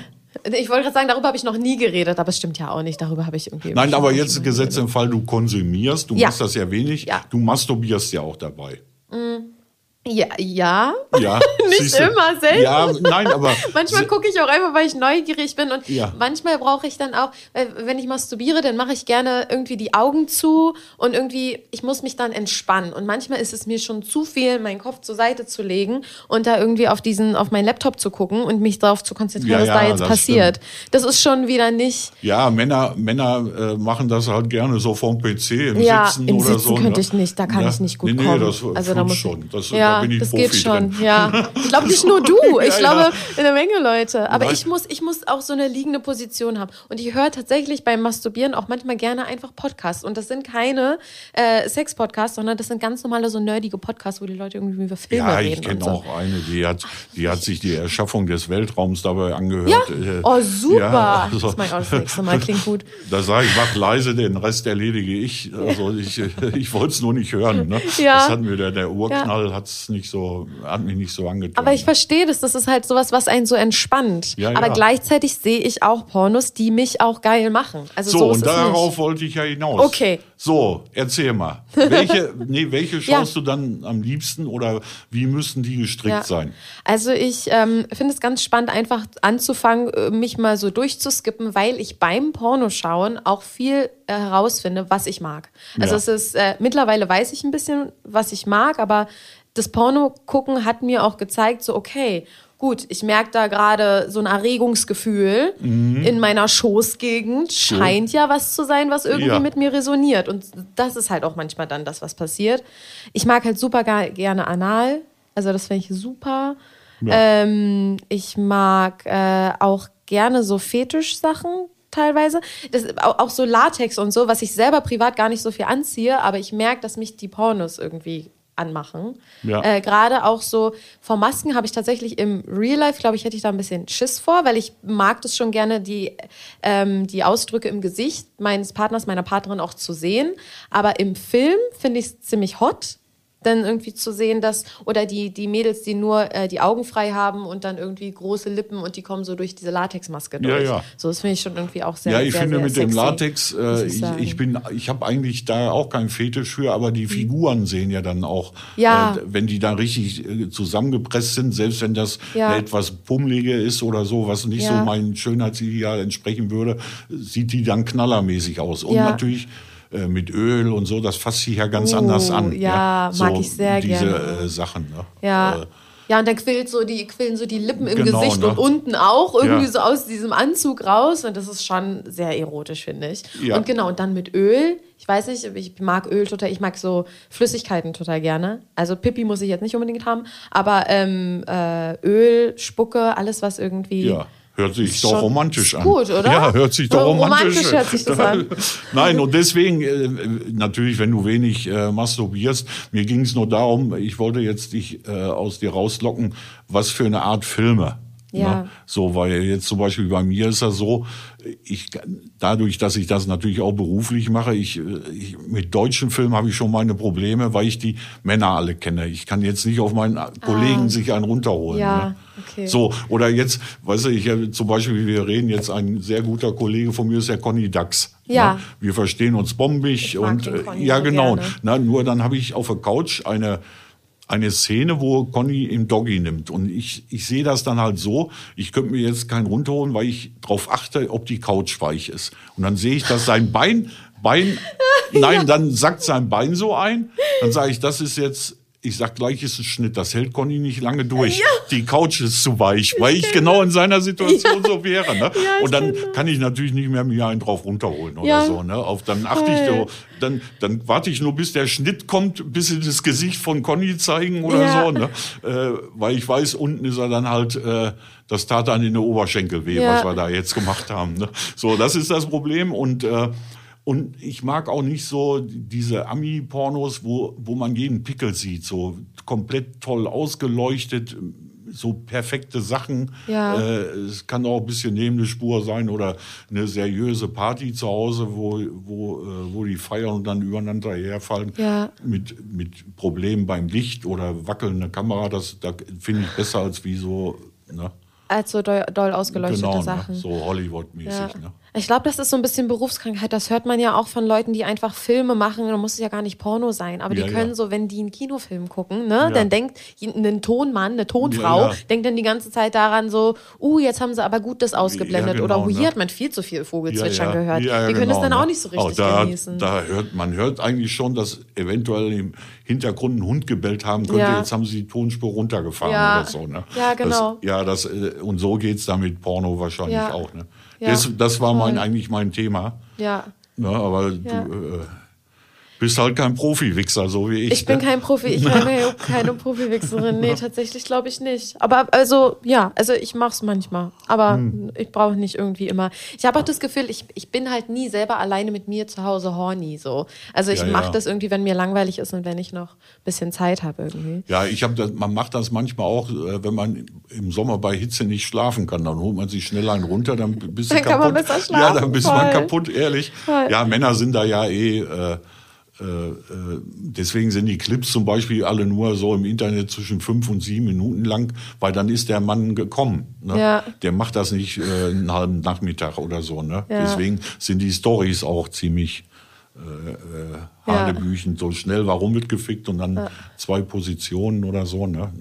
Ich wollte gerade sagen, darüber habe ich noch nie geredet, aber es stimmt ja auch nicht. Darüber habe ich irgendwie. Nein, aber jetzt gesetzt im Fall, du konsumierst, du Ja. machst das ja wenig, Ja. du masturbierst ja auch dabei. Ja, ja. Ja, Nicht immer, selten. Ja, nein, aber Manchmal gucke ich auch einfach, weil ich neugierig bin und Ja. manchmal brauche ich dann auch, wenn ich masturbiere, dann mache ich gerne irgendwie die Augen zu und irgendwie, ich muss mich dann entspannen und manchmal ist es mir schon zu viel, meinen Kopf zur Seite zu legen und da irgendwie auf diesen, auf meinen Laptop zu gucken und mich darauf zu konzentrieren, Ja, was da jetzt das passiert. Das ist schon wieder nicht, ja, Männer, Männer äh, machen das halt gerne so vom PC im ja, Sitzen im oder Sitzen so. könnte ne? ich nicht, da kann ich nicht gut nee, nee, kommen. Das also da muss schon. Das, ja, bin ich das Profi geht schon. drin. Ja, ich glaube nicht nur du. Ich Ja, glaube ja. eine Menge Leute. Aber Nein. ich muss, ich muss auch so eine liegende Position haben. Und ich höre tatsächlich beim Masturbieren auch manchmal gerne einfach Podcasts. Und das sind keine äh, Sex-Podcasts, sondern das sind ganz normale so nerdige Podcasts, wo die Leute irgendwie über Filme Ja, reden ich und kenne so. auch eine, die hat, die hat sich die Erschaffung des Weltraums dabei angehört. Ja? Äh, Oh, super. Ja, also, Das mache ich auch das nächste Mal. Klingt gut. Da sage ich, mach leise, den Rest erledige ich. Also ich, ich wollte es nur nicht hören. Ne? Ja. Das hat mir der, der Urknall hat's nicht so, hat mich nicht so angetan. Aber ich verstehe das, das ist halt sowas, was einen so entspannt. Ja, Aber ja. gleichzeitig sehe ich auch Pornos, die mich auch geil machen. Also so, und darauf nicht. wollte ich ja hinaus. Okay. So, erzähl mal. Welche, nee, welche Ja. schaust du dann am liebsten oder wie müssen die gestrickt sein? Also ich ähm, finde es ganz spannend, einfach anzufangen, äh, mich mal so durchzuskippen, weil ich beim Pornoschauen auch viel äh, herausfinde, was ich mag. Also Ja. es ist, äh, mittlerweile weiß ich ein bisschen, was ich mag, aber das Porno gucken hat mir auch gezeigt, so okay, gut, ich merke da gerade so ein Erregungsgefühl Mhm. in meiner Schoßgegend. Scheint ja was zu sein, was irgendwie Ja. mit mir resoniert. Und das ist halt auch manchmal dann das, was passiert. Ich mag halt super gerne Anal. Also das finde ich super. Ja. Ähm, ich mag äh, auch gerne so Fetischsachen teilweise. Das, auch, auch so Latex und so, was ich selber privat gar nicht so viel anziehe, aber ich merke, dass mich die Pornos irgendwie anmachen. Ja. Äh, Gerade auch so vor Masken habe ich tatsächlich im Real Life, glaube ich, hätte ich da ein bisschen Schiss vor, weil ich mag das schon gerne, die, ähm, die Ausdrücke im Gesicht meines Partners, meiner Partnerin auch zu sehen. Aber im Film finde ich es ziemlich hot, dann irgendwie zu sehen, dass, oder die, die Mädels, die nur äh, die Augen frei haben und dann irgendwie große Lippen und die kommen so durch diese Latexmaske Ja, durch. ja. So, das finde ich schon irgendwie auch sehr Ja, ich sehr, finde sehr mit dem sexy, Latex, muss äh, ich ich, bin, ich habe eigentlich da auch keinen Fetisch für, aber die Figuren sehen ja dann auch. Ja. äh, wenn die da richtig äh, zusammengepresst sind, selbst wenn das Ja. etwas pummelige ist oder so, was nicht Ja. so meinem Schönheitsideal entsprechen würde, sieht die dann knallermäßig aus. Und Ja. natürlich äh, mit Öl und so, das fasst sich ja ganz Oh, anders an. ja, mag ich sehr diese, gerne. Äh, Sachen. Ne? Ja. Äh, ja, und dann quillt so die, quillen so die Lippen im Genau, Gesicht ne? und unten auch irgendwie Ja. so aus diesem Anzug raus. Und das ist schon sehr erotisch, finde ich. Ja. Und genau, und dann mit Öl. Ich weiß nicht, ich mag Öl total, ich mag so Flüssigkeiten total gerne. Also Pipi muss ich jetzt nicht unbedingt haben, aber ähm, äh, Öl, Spucke, alles, was irgendwie. Ja, hört sich doch romantisch an. gut, oder? Ja, hört sich doch Ja, romantisch, romantisch hört sich das an. Nein, und deswegen, äh, natürlich, wenn du wenig äh, masturbierst, mir ging es nur darum, ich wollte jetzt dich äh, aus dir rauslocken, was für eine Art Filme. Ja. Ne? So, weil jetzt zum Beispiel bei mir ist das so, ich dadurch, dass ich das natürlich auch beruflich mache, ich, ich mit deutschen Filmen habe ich schon meine Probleme, weil ich die Männer alle kenne. Ich kann jetzt nicht auf meinen Kollegen sich einen runterholen. Ah. Ja, ne? okay. So, oder jetzt, weißt du, ich äh, zum Beispiel, wir reden jetzt, ein sehr guter Kollege von mir ist der Conny Dax. Ja. Ne? Wir verstehen uns bombig und äh, ja so genau. gerne. Na, nur dann habe ich auf der Couch eine eine Szene, wo Conny im Doggy nimmt. Und ich, ich sehe das dann halt so, ich könnte mir jetzt keinen runterholen, weil ich darauf achte, ob die Couch weich ist. Und dann sehe ich, dass sein Bein, Bein, nein, dann sackt sein Bein so ein. Dann sage ich, das ist jetzt ich sag gleich ist ein Schnitt, das hält Conny nicht lange durch. Ja. Die Couch ist zu weich, weil ich, genau in seiner Situation ja. so wäre. Ne? Ja, und dann kann ich natürlich nicht mehr mir einen drauf runterholen oder so. Ne? Auf, dann achte ich so, dann, dann warte ich nur, bis der Schnitt kommt, bis sie das Gesicht von Conny zeigen oder so. Ne? Äh, weil ich weiß, unten ist er dann halt, äh, das tat dann in der Oberschenkel weh, was wir da jetzt gemacht haben. Ne? So, das ist das Problem und äh, und ich mag auch nicht so diese Ami-Pornos, wo, wo man jeden Pickel sieht, so komplett toll ausgeleuchtet, so perfekte Sachen. Ja. Äh, es kann auch ein bisschen neben der Spur sein oder eine seriöse Party zu Hause, wo, wo, äh, wo die feiern und dann übereinander herfallen ja. mit, mit Problemen beim Licht oder wackelnde Kamera. Das da finde ich besser als wie so. Ne? Als so doll, doll ausgeleuchtete genau, ne? Sachen. Ne? So Hollywood-mäßig. Ja. Ne? Ich glaube, das ist so ein bisschen Berufskrankheit. Das hört man ja auch von Leuten, die einfach Filme machen. Da muss es ja gar nicht Porno sein. Aber ja, die können ja. so, wenn die einen Kinofilm gucken, ne, ja. dann denkt ein Tonmann, eine Tonfrau, denkt dann die ganze Zeit daran so, uh, jetzt haben sie aber gut das ausgeblendet. Genau, Oder uh, hier ne? hat man viel zu viel Vogelzwitschern gehört. die können genau, das dann ne? auch nicht so richtig da, genießen. Da hört, man hört eigentlich schon, dass eventuell im Hintergrund ein Hund gebellt haben könnte. Jetzt haben sie die Tonspur runtergefahren oder so. Ne? Ja, genau. Das, ja, das, äh, und so geht's da mit Porno wahrscheinlich auch. Ne? Ja, das, das war mein, eigentlich mein Thema. Ja. ja aber ja. du äh, bist halt kein Profi-Wichser, so wie ich. Ich bin ne? kein Profi, ich bin keine Profi-Wichserin. Nee, tatsächlich glaube ich nicht. Aber also, ja, also ich mache es manchmal. Aber hm. ich brauche nicht irgendwie immer. Ich habe auch das Gefühl, ich, ich bin halt nie selber alleine mit mir zu Hause horny so. Also ich ja, mache ja. das irgendwie, wenn mir langweilig ist und wenn ich noch ein bisschen Zeit habe irgendwie. Ja, ich habe man macht das manchmal auch, äh, wenn man im Sommer bei Hitze nicht schlafen kann, dann holt man sich schnell einen runter, dann bist du dann kaputt. Kann man besser schlafen. Ja, dann bist Voll. man kaputt, ehrlich. Voll. Ja, Männer sind da ja eh äh, deswegen sind die Clips zum Beispiel alle nur so im Internet zwischen fünf und sieben Minuten lang, weil dann ist der Mann gekommen. Ne? Ja. Der macht das nicht äh, einen halben Nachmittag oder so. Ne? Ja. Deswegen sind die Stories auch ziemlich äh, äh, hanebüchen. Ja. So schnell warum wird gefickt und dann zwei Positionen oder so. Ne?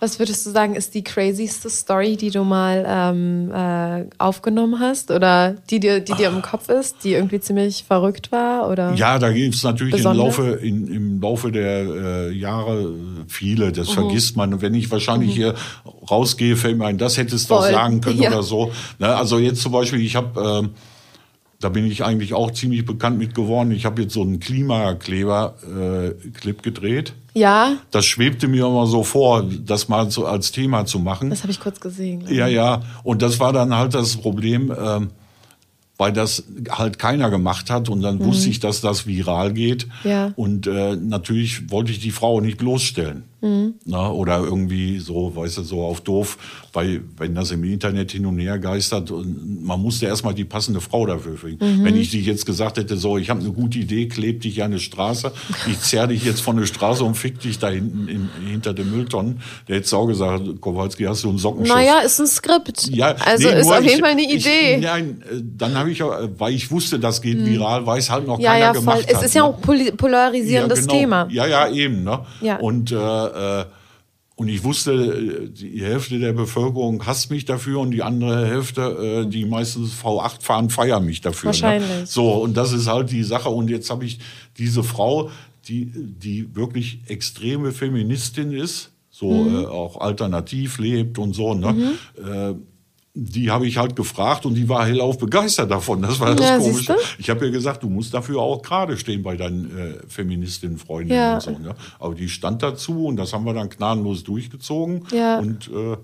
Was würdest du sagen, ist die crazyste Story, die du mal ähm, äh, aufgenommen hast oder die dir, die dir im Kopf ist, die irgendwie ziemlich verrückt war? Oder ja, da gibt es natürlich im Laufe, in, im Laufe der äh, Jahre viele. Das mhm. vergisst man. wenn ich wahrscheinlich mhm. hier rausgehe, fällt mir ein, das hättest du auch sagen können ja. oder so. Ne? Also jetzt zum Beispiel, ich habe... Äh, da bin ich eigentlich auch ziemlich bekannt mit geworden. Ich habe jetzt so einen Klimakleber-Clip äh, gedreht. Ja. Das schwebte mir immer so vor, das mal so als Thema zu machen. Das habe ich kurz gesehen. Ja, ja. Und das war dann halt das Problem, äh, weil das halt keiner gemacht hat und dann mhm. wusste ich, dass das viral geht. Ja. Und äh, natürlich wollte ich die Frau nicht bloßstellen. Mhm. Na, oder irgendwie so, weißt du, so auf doof, weil wenn das im Internet hin und her geistert, man musste erstmal die passende Frau dafür finden. Mhm. Wenn ich dich jetzt gesagt hätte, so, ich habe eine gute Idee, kleb dich an eine Straße, ich zerr dich jetzt von der Straße und fick dich da hinten in, hinter dem Mülltonnen, der hätte auch gesagt, Kowalski, hast du einen Sockenschuss? Naja, ist ein Skript. Ja, also nee, ist auf jeden Fall eine Idee. Ich, nein, äh, dann habe ich, weil ich wusste, das geht mhm. viral, weil es halt noch ja, keiner ja, voll. gemacht es hat. Es ist ja ne? auch polarisierendes ja, genau. Thema. Ja, ja, eben. Ne? Ja. Und äh, äh, und ich wusste, die Hälfte der Bevölkerung hasst mich dafür und die andere Hälfte, äh, die meistens V8 fahren, feiern mich dafür. Ne? Wahrscheinlich. Ne? So, und das ist halt die Sache. Und jetzt habe ich diese Frau, die, die wirklich extreme Feministin ist, so mhm. äh, auch alternativ lebt und so, ne? Mhm. Äh, die habe ich halt gefragt und die war hellauf begeistert davon. Das war das ja, Komische. Ich habe ihr gesagt, du musst dafür auch gerade stehen bei deinen äh, Feministinnen-Freundinnen ja. und so. Ne? Aber die stand dazu und das haben wir dann gnadenlos durchgezogen. Ja. Und äh,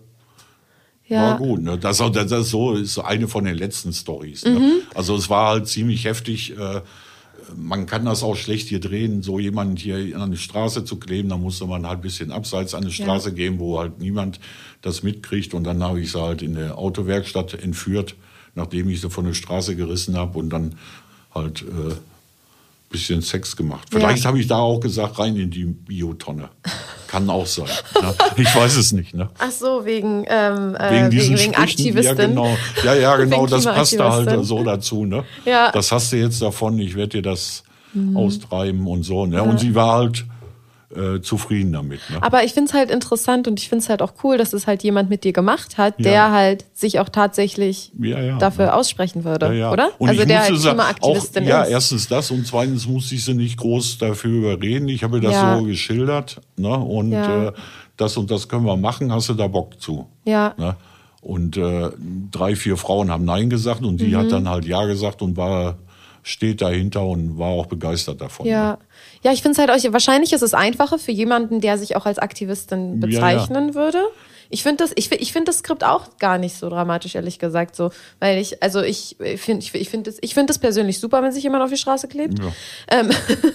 ja. war gut. Ne? Das, das, das so ist eine von den letzten Stories. Ne? Mhm. Also es war halt ziemlich heftig. Äh, man kann das auch schlecht hier drehen, so jemanden hier an die Straße zu kleben, da musste man halt ein bisschen abseits an die Straße ja. gehen, wo halt niemand das mitkriegt. Und dann habe ich sie halt in der Autowerkstatt entführt, nachdem ich sie von der Straße gerissen habe und dann halt äh, bisschen Sex gemacht. Vielleicht ja. habe ich da auch gesagt, rein in die Biotonne. Kann auch sein. Ne? Ich weiß es nicht. Ne? Ach so, wegen, ähm, äh, wegen, diesen wegen, wegen Aktivistin. Ja, genau, ja, ja, genau das passt da halt so dazu. Ne? Ja. Das hast du jetzt davon, ich werde dir das mhm. austreiben und so. Ne? Und sie war halt äh, zufrieden damit. Ne? Aber ich finde es halt interessant und ich finde es halt auch cool, dass es halt jemand mit dir gemacht hat, ja. der halt sich auch tatsächlich ja, ja, dafür aussprechen würde, oder? Und also der halt Klimaaktivistin auch, ist. Ja, erstens das und zweitens musste ich sie nicht groß dafür überreden. Ich habe das so geschildert ne? und äh, das und das können wir machen, hast du da Bock zu? Ja. Ne? Und äh, drei, vier Frauen haben Nein gesagt und die mhm. hat dann halt Ja gesagt und war steht dahinter und war auch begeistert davon. Ja, ja ich finde es halt auch, wahrscheinlich ist es einfacher für jemanden, der sich auch als Aktivistin bezeichnen ja, ja. würde. Ich finde das, ich, ich finde das Skript auch gar nicht so dramatisch, ehrlich gesagt, so, weil ich, also ich finde, ich, ich finde das, ich finde das persönlich super, wenn sich jemand auf die Straße klebt. Ja. Ähm,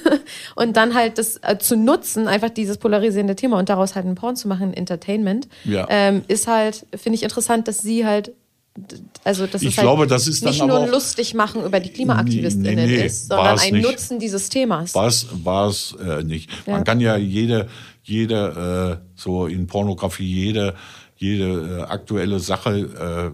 und dann halt das äh, zu nutzen, einfach dieses polarisierende Thema und daraus halt ein Porn zu machen, Entertainment, ja. ähm, ist halt, finde ich interessant, dass sie halt also das ich ist halt glaube, das ist nicht nur ein lustig machen über die KlimaaktivistInnen nee, nee, ist, sondern ein nicht. Nutzen dieses Themas. War es äh, nicht. Ja. Man kann ja jede, jede äh, so in Pornografie jede, jede äh, aktuelle Sache äh, äh,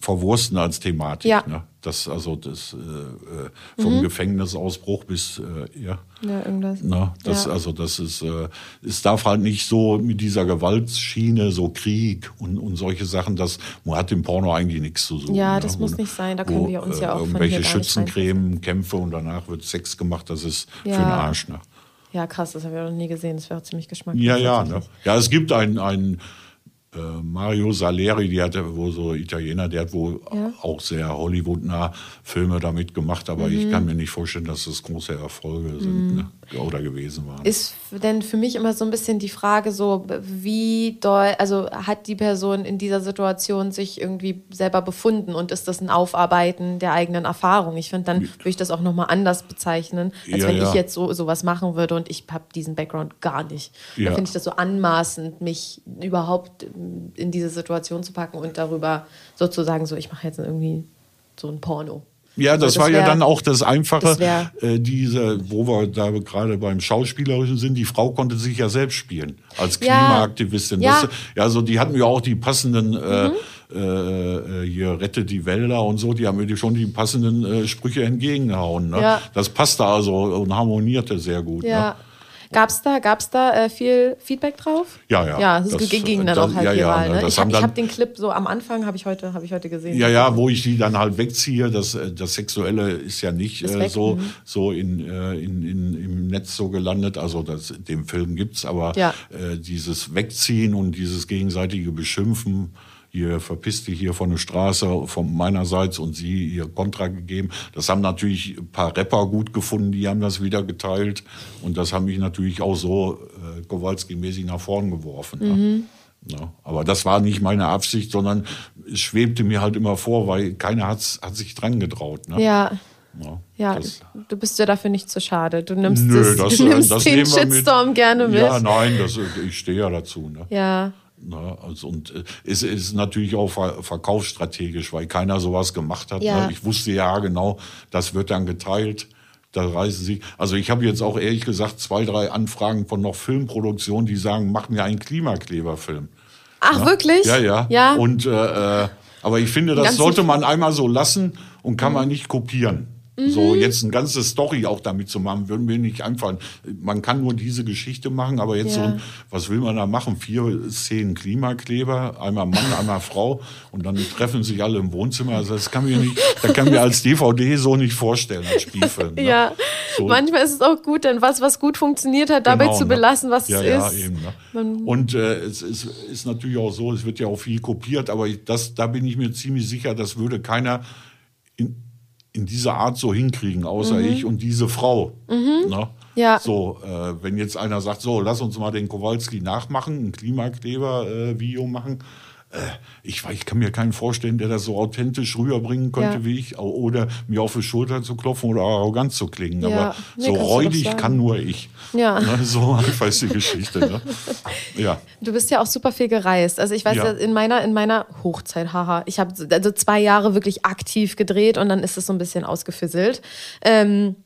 verwursten als Thematik. Ja. Ne? Das, also das äh, vom mhm. Gefängnisausbruch bis äh, ja. Ja, irgendwas. Ne? Das, ja. Also das ist, äh, es darf halt nicht so mit dieser Gewaltschiene, so Krieg und, und solche Sachen, das hat im Porno eigentlich nichts zu suchen. Ja, das ne? muss nicht sein, da können wo, wir uns ja auch irgendwelche von Schützencreme, Kämpfe und danach wird Sex gemacht, das ist ja. für den Arsch. Ne? Ja, krass, das habe ich noch nie gesehen. Das wäre ziemlich geschmacklos. Ja, ja. Ne? Ja, es gibt ein, ein äh, Mario Saleri, die hatte wo so Italiener, der hat wohl ja. auch sehr Hollywood-nah Filme damit gemacht, aber mhm. ich kann mir nicht vorstellen, dass das große Erfolge sind mhm. ne? oder gewesen waren. Ist denn für mich immer so ein bisschen die Frage so, wie doll, also hat die Person in dieser Situation sich irgendwie selber befunden und ist das ein Aufarbeiten der eigenen Erfahrung? Ich finde, dann würde ich das auch nochmal anders bezeichnen, als ja, wenn ja. ich jetzt so sowas machen würde und ich habe diesen Background gar nicht. Da finde ich das so anmaßend, mich überhaupt in diese Situation zu packen und darüber sozusagen so, ich mache jetzt irgendwie so ein Porno. Ja, das, also das war wär, ja dann auch das Einfache, das äh, diese, wo wir da gerade beim Schauspielerischen sind, die Frau konnte sich ja selbst spielen als Klimaaktivistin. Ja, das, ja also die hatten ja auch die passenden äh, mhm. äh, äh, hier Rette die Wälder und so, die haben mir schon die passenden äh, Sprüche entgegengehauen. Ne? Ja. Das passte also und harmonierte sehr gut. Ja. Ne? Gab es da, gab's da äh, viel Feedback drauf? Ja, ja. Ja, das, das ging dann das, auch halt ja, viral. Ja, ne? Ich habe hab den Clip so am Anfang, habe ich, heute, hab ich heute gesehen. Ja, ja, wo ich die dann halt wegziehe. Das, äh, das Sexuelle ist ja nicht ist äh, so, mhm. so in, äh, in, in, im Netz so gelandet. Also das, den Film gibt's, aber ja. äh, dieses Wegziehen und dieses gegenseitige Beschimpfen ihr verpisst dich hier von der Straße von meinerseits und sie ihr Kontra gegeben. Das haben natürlich ein paar Rapper gut gefunden, die haben das wieder geteilt und das haben mich natürlich auch so äh, Kowalski-mäßig nach vorn geworfen. Ne? Mhm. Ne? Ja, aber das war nicht meine Absicht, sondern es schwebte mir halt immer vor, weil keiner hat's, hat sich dran getraut. Ne? Ja. Ja, ja du bist ja dafür nicht zu schade. Du nimmst, Nö, das, du nimmst das den Shitstorm gerne mit. Ja, nein, das, ich stehe ja dazu. Ne? Ja. Ne? Also, und äh, es ist natürlich auch verkaufsstrategisch, weil keiner sowas gemacht hat. Ne? Ja. Ne? Ich wusste ja genau, das wird dann geteilt. Da reisen sie. Also ich habe jetzt auch ehrlich gesagt zwei, drei Anfragen von noch Filmproduktionen, die sagen, machen ja einen Klimakleberfilm. Ach, ja? wirklich? Ja, ja. ja. Und äh, äh aber ich finde, das sollte man einmal so lassen und kann mhm. man nicht kopieren. So mhm. jetzt eine ganze Story auch damit zu machen, würden wir nicht einfallen. Man kann nur diese Geschichte machen, aber jetzt ja. so ein, was will man da machen? Vier Szenen Klimakleber, einmal Mann, einmal Frau und dann treffen sich alle im Wohnzimmer. Also das kann mir nicht, da kann mir als DVD so nicht vorstellen als Spielfilm. Ne? Ja, so. manchmal ist es auch gut, denn was, was gut funktioniert hat, dabei genau, zu ne? belassen, was ja, es ist. Ja, eben. Ne? Und äh, es ist, ist natürlich auch so, es wird ja auch viel kopiert, aber das, da bin ich mir ziemlich sicher, das würde keiner in, in dieser Art so hinkriegen, außer mhm. ich und diese Frau. Mhm. Ne? Ja. So, äh, wenn jetzt einer sagt, so, lass uns mal den Kowalski nachmachen, ein Klimakleber-Video äh, machen, ich, ich kann mir keinen vorstellen, der das so authentisch rüberbringen könnte ja. wie ich, oder mir auf die Schulter zu klopfen oder arrogant zu klingen. Ja. Aber nee, so räudig kann nur ich. Ja. Ne, so einfach ist die Geschichte. Ne? Ja. Du bist ja auch super viel gereist. Also ich weiß, ja. in meiner in meiner Hochzeit, haha, ich habe also zwei Jahre wirklich aktiv gedreht und dann ist es so ein bisschen ausgefisselt. Ähm,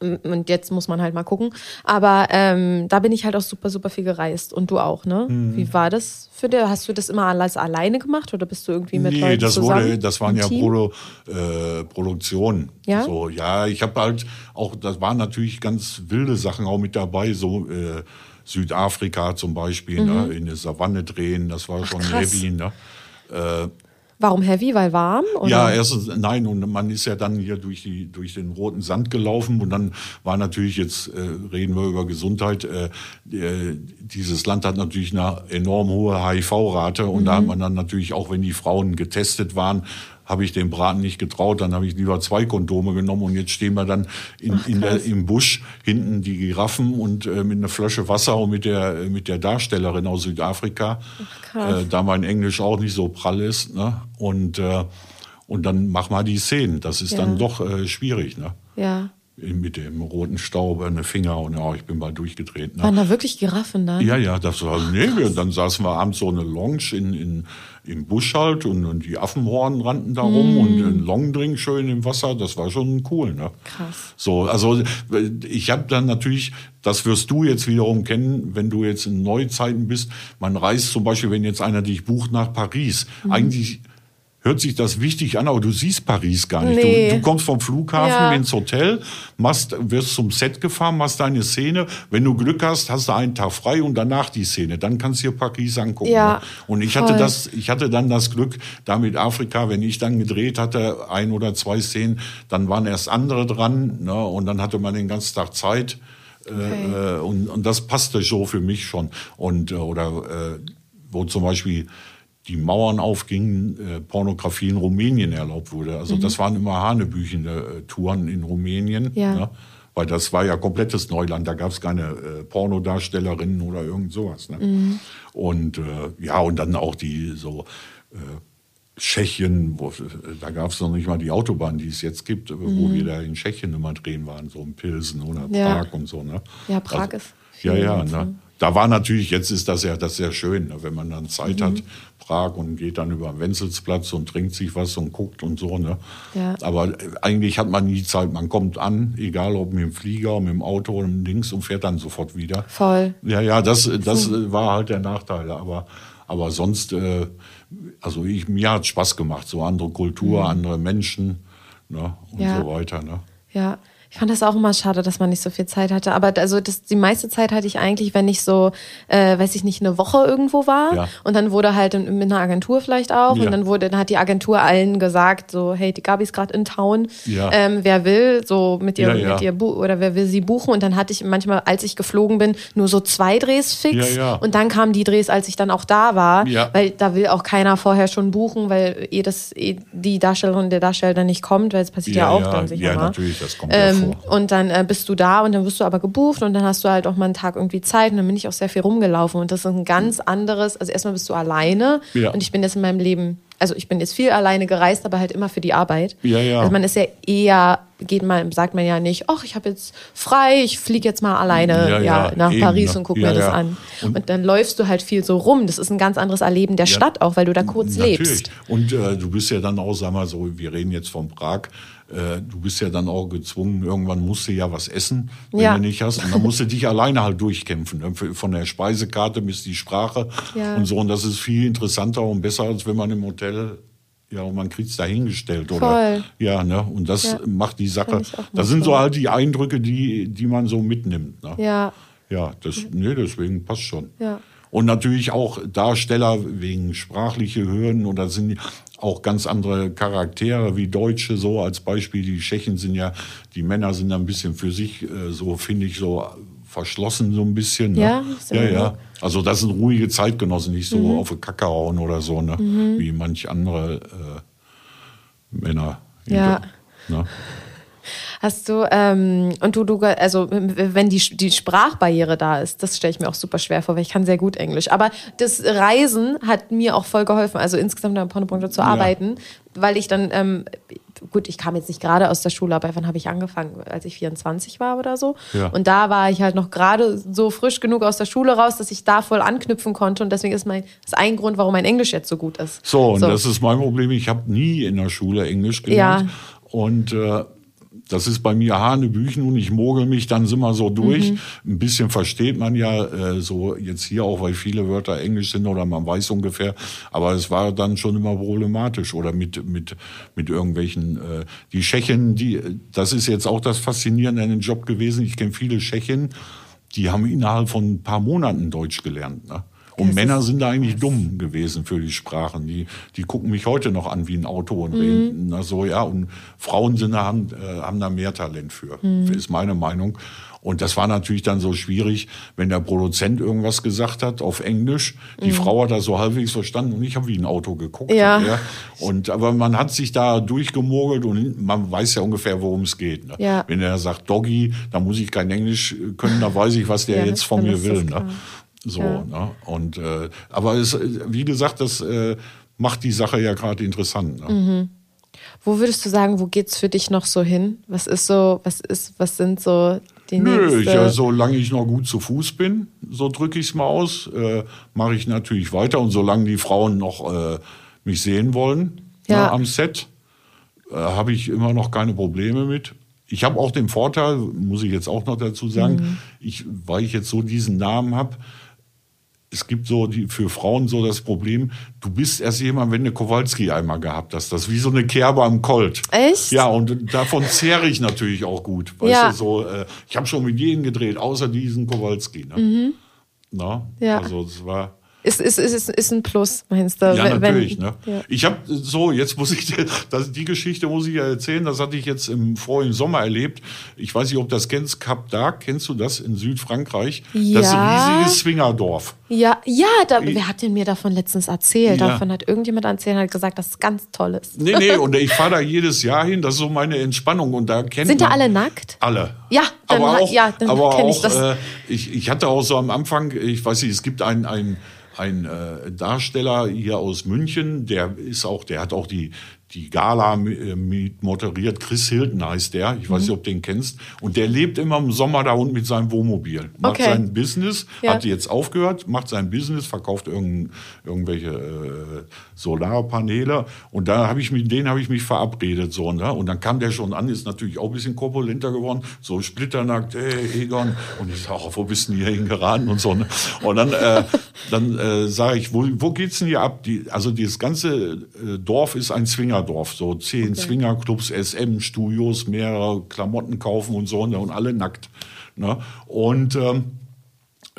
Und jetzt muss man halt mal gucken. Aber ähm, da bin ich halt auch super, super viel gereist. Und du auch, ne? Mhm. Wie war das für dich? Hast du das immer alles alleine gemacht oder bist du irgendwie mit nee, Leuten das zusammen? Wurde, das waren ja Produ äh, Produktionen. Ja? So, ja, ich habe halt auch, das waren natürlich ganz wilde Sachen auch mit dabei, so äh, Südafrika zum Beispiel, ne? mhm. ne? in der Savanne drehen, das war Ach, schon krass. heavy. Ne? Äh, Warum heavy? Weil warm? Oder? Ja, erstens, nein, und man ist ja dann hier durch, die, durch den roten Sand gelaufen und dann war natürlich, jetzt äh, reden wir über Gesundheit, äh, äh, dieses Land hat natürlich eine enorm hohe HIV-Rate und mhm. da hat man dann natürlich, auch wenn die Frauen getestet waren, habe ich dem Braten nicht getraut, dann habe ich lieber zwei Kondome genommen und jetzt stehen wir dann in, Ach, in der, im Busch hinten die Giraffen und äh, mit einer Flasche Wasser und mit der mit der Darstellerin aus Südafrika, Ach, äh, da mein Englisch auch nicht so prall ist, ne? Und äh, und dann mach mal die Szenen. Das ist ja. dann doch äh, schwierig, ne? Ja mit dem roten Staub an den Finger und ja, ich bin mal durchgedreht. Ne? Waren da wirklich Giraffen dann? Ja, ja, das war, nee, wir, dann saßen wir abends so eine Lounge in, in, im Busch halt und, und die Affenhorn rannten da rum mm. und ein Longdrink schön im Wasser, das war schon cool, ne? Krass. So, also ich habe dann natürlich, das wirst du jetzt wiederum kennen, wenn du jetzt in Neuzeiten bist, man reist zum Beispiel, wenn jetzt einer dich bucht nach Paris, mhm. eigentlich hört sich das wichtig an, aber du siehst Paris gar nicht. Nee. Du, du, kommst vom Flughafen ja. ins Hotel, machst, wirst zum Set gefahren, machst deine Szene. Wenn du Glück hast, hast du einen Tag frei und danach die Szene. Dann kannst du dir Paris angucken. Ja? Und ich voll. hatte das, ich hatte dann das Glück, da mit Afrika, wenn ich dann gedreht hatte, ein oder zwei Szenen, dann waren erst andere dran, ne? und dann hatte man den ganzen Tag Zeit. Äh, okay. Äh, und, und das passte so für mich schon. Und, äh, oder, äh, wo zum Beispiel, die Mauern aufgingen, äh, Pornografie in Rumänien erlaubt wurde. Also mhm. das waren immer hanebüchende äh, Touren in Rumänien. Ja. Ne? Weil das war ja komplettes Neuland, da gab es keine äh, Pornodarstellerinnen oder irgend sowas. Ne? Mhm. Und äh, ja, und dann auch die so äh, Tschechien, wo, da gab es noch nicht mal die Autobahn, die es jetzt gibt, mhm. wo wir da in Tschechien immer drehen waren, so in Pilsen oder ja. Prag und so. Ne? Ja, Prag also, ist. Ja, ja, ne? Da war natürlich, jetzt ist das ja das sehr schön, ne, wenn man dann Zeit mhm. hat, Prag und geht dann über den Wenzelsplatz und trinkt sich was und guckt und so. Ne? Ja. Aber äh, eigentlich hat man nie Zeit. Man kommt an, egal ob mit dem Flieger, mit dem Auto oder mit dem Dings und fährt dann sofort wieder. Voll. Ja, ja, das, das mhm. war halt der Nachteil. Aber, aber sonst, äh, also ich, mir hat Spaß gemacht. So andere Kultur, mhm. andere Menschen ne? und ja. so weiter. Ne? Ja. Ich fand das auch immer schade, dass man nicht so viel Zeit hatte. Aber also das, die meiste Zeit hatte ich eigentlich, wenn ich so, äh, weiß ich nicht, eine Woche irgendwo war. Ja. Und dann wurde halt in, mit einer Agentur vielleicht auch. Ja. Und dann wurde, dann hat die Agentur allen gesagt, so, hey, die Gabi ist gerade in Town. Ja. Ähm, wer will, so mit ihr, mit ihr oder wer will sie buchen. Und dann hatte ich manchmal, als ich geflogen bin, nur so zwei Drehs fix. Und dann kamen die Drehs, als ich dann auch da war. Weil da will auch keiner vorher schon buchen, weil eh das, eh die Darstellerin der Darsteller nicht kommt, weil es passiert ja, auch dann sicher ja, mal. natürlich, das kommt ähm, ähm, und dann äh, bist du da und dann wirst du aber gebucht und dann hast du halt auch mal einen Tag irgendwie Zeit und dann bin ich auch sehr viel rumgelaufen und das ist ein ganz anderes, also erstmal bist du alleine ja. und ich bin jetzt in meinem Leben, also ich bin jetzt viel alleine gereist, aber halt immer für die Arbeit. Ja, ja. Also man ist ja eher, geht mal, sagt man ja nicht, ach, ich habe jetzt frei, ich fliege jetzt mal alleine ja, ja, nach eben, Paris und guck mir das an. Und, und, dann läufst du halt viel so rum. Das ist ein ganz anderes Erleben der Stadt auch, weil du da kurz natürlich. lebst. Und äh, du bist ja dann auch, sag mal so, wir reden jetzt von Prag, äh, du bist ja dann auch gezwungen, irgendwann musst du ja was essen, wenn ja. du nicht hast. Und dann musst du dich alleine halt durchkämpfen. Ne? Von der Speisekarte bis die Sprache ja. und so. Und das ist viel interessanter und besser, als wenn man im Hotel ja, und man kriegt es dahingestellt, oder? Voll. Ja, ne? Und das ja. macht die Sache. Das sind so halt die Eindrücke, die, die man so mitnimmt. Ne? Ja. Ja, das, nee, deswegen passt schon. Ja. Und natürlich auch Darsteller wegen sprachliche Hürden oder sind auch ganz andere Charaktere wie Deutsche, so als Beispiel. Die Tschechen sind ja, die Männer sind ein bisschen für sich, äh, so finde ich, so verschlossen so ein bisschen. Ne? Ja, ja, ja. Also das sind ruhige Zeitgenossen, nicht so mhm. auf die Kacke hauen oder so, ne? Mhm. wie manch andere äh, Männer. Ja. Ne? Hast du, ähm, und du, du, also wenn die, die Sprachbarriere da ist, das stelle ich mir auch super schwer vor, weil ich kann sehr gut Englisch. Aber das Reisen hat mir auch voll geholfen, also insgesamt in der Pornobranche zu arbeiten, ja. weil ich dann, ähm, gut, ich kam jetzt nicht gerade aus der Schule, aber wann habe ich angefangen? Als ich 24 war oder so. Ja. Und da war ich halt noch gerade so frisch genug aus der Schule raus, dass ich da voll anknüpfen konnte. Und deswegen ist mein, das ist ein Grund, warum mein Englisch jetzt so gut ist. So, und so. das ist mein Problem. Ich habe nie in der Schule Englisch gelernt. Ja. Und äh, das ist bei mir Hanebüchen und ich mogel mich dann immer so durch. Mhm. Ein bisschen versteht man ja äh, so jetzt hier auch, weil viele Wörter Englisch sind oder man weiß ungefähr. Aber es war dann schon immer problematisch oder mit mit mit irgendwelchen äh, die Tschechen, die das ist jetzt auch das Faszinierende an dem Job gewesen. Ich kenne viele Tschechen, die haben innerhalb von ein paar Monaten Deutsch gelernt. Ne? Und das Männer sind da eigentlich dumm gewesen für die Sprachen. Die, die gucken mich heute noch an wie ein Auto und mhm. reden. Na so, ja. Und Frauen sind da, haben, äh, haben da mehr Talent für, mhm. ist meine Meinung. Und das war natürlich dann so schwierig, wenn der Produzent irgendwas gesagt hat auf Englisch. Die mhm. Frau hat das so halbwegs verstanden und ich habe wie ein Auto geguckt. Ja. ja. Und aber man hat sich da durchgemogelt und man weiß ja ungefähr, worum es geht. Ne? Ja. Wenn er sagt Doggy, dann muss ich kein Englisch können, da weiß ich, was der ja, jetzt von mir will. Ne? So, ja. ne? Und äh, aber es, wie gesagt, das äh, macht die Sache ja gerade interessant. Ne? Mhm. Wo würdest du sagen, wo geht's für dich noch so hin? Was ist so, was ist, was sind so die Nö, nächste? Ja, solange ich noch gut zu Fuß bin, so drücke ich es mal aus, äh, mache ich natürlich weiter. Und solange die Frauen noch äh, mich sehen wollen ja. ne, am Set, äh, habe ich immer noch keine Probleme mit. Ich habe auch den Vorteil, muss ich jetzt auch noch dazu sagen, mhm. ich, weil ich jetzt so diesen Namen habe, es gibt so die, für Frauen so das Problem, du bist erst jemand, wenn du Kowalski einmal gehabt hast. Das ist wie so eine Kerbe am Colt. Echt? Ja, und davon zehre ich natürlich auch gut. Weißt ja. du, so, äh, ich habe schon mit jedem gedreht, außer diesen Kowalski. Ne? Mhm. Na? Ja. Also es war ist, ist, ist, ist ein Plus, meinst du? Ja, natürlich. Wenn, ne? Ja. Ich habe so, jetzt muss ich, das, die Geschichte muss ich ja erzählen, das hatte ich jetzt im vorigen Sommer erlebt. Ich weiß nicht, ob das kennst, Cap d'Arc, kennst du das in Südfrankreich? Ja. Das riesige Swingerdorf. Ja, ja, da, wer hat denn mir davon letztens erzählt? Ja. Davon hat irgendjemand erzählt und hat gesagt, dass es ganz toll ist. Nee, nee, und ich fahre da jedes Jahr hin, das ist so meine Entspannung. Und da kennt Sind da alle nackt? Alle. Ja, dann, aber auch, ja, dann aber auch, ich das. Äh, ich, ich hatte auch so am Anfang, ich weiß nicht, es gibt ein, ein ein äh, Darsteller hier aus München, der ist auch, der hat auch die die Gala äh, moderiert. Chris Hilton heißt der. Ich weiß nicht, ob du den kennst. Und der lebt immer im Sommer da unten mit seinem Wohnmobil. Macht okay. sein Business, ja. hat jetzt aufgehört, macht sein Business, verkauft irgend, irgendwelche äh, Solarpaneele. Und da habe ich mit denen habe ich mich verabredet so, ne? Und dann kam der schon an, ist natürlich auch ein bisschen korpulenter geworden, so splitternackt, hey Egon. Und ich sage, wo bist du denn hier hingeraten und so. Ne? Und dann, äh, dann äh, sage ich, wo, wo geht's denn hier ab? Die, also dieses ganze äh, Dorf ist ein Zwinger Swingerdorf, so zehn okay. Swingerclubs, SM-Studios, mehrere Klamotten kaufen und so ne, und alle nackt. Ne? Und ähm,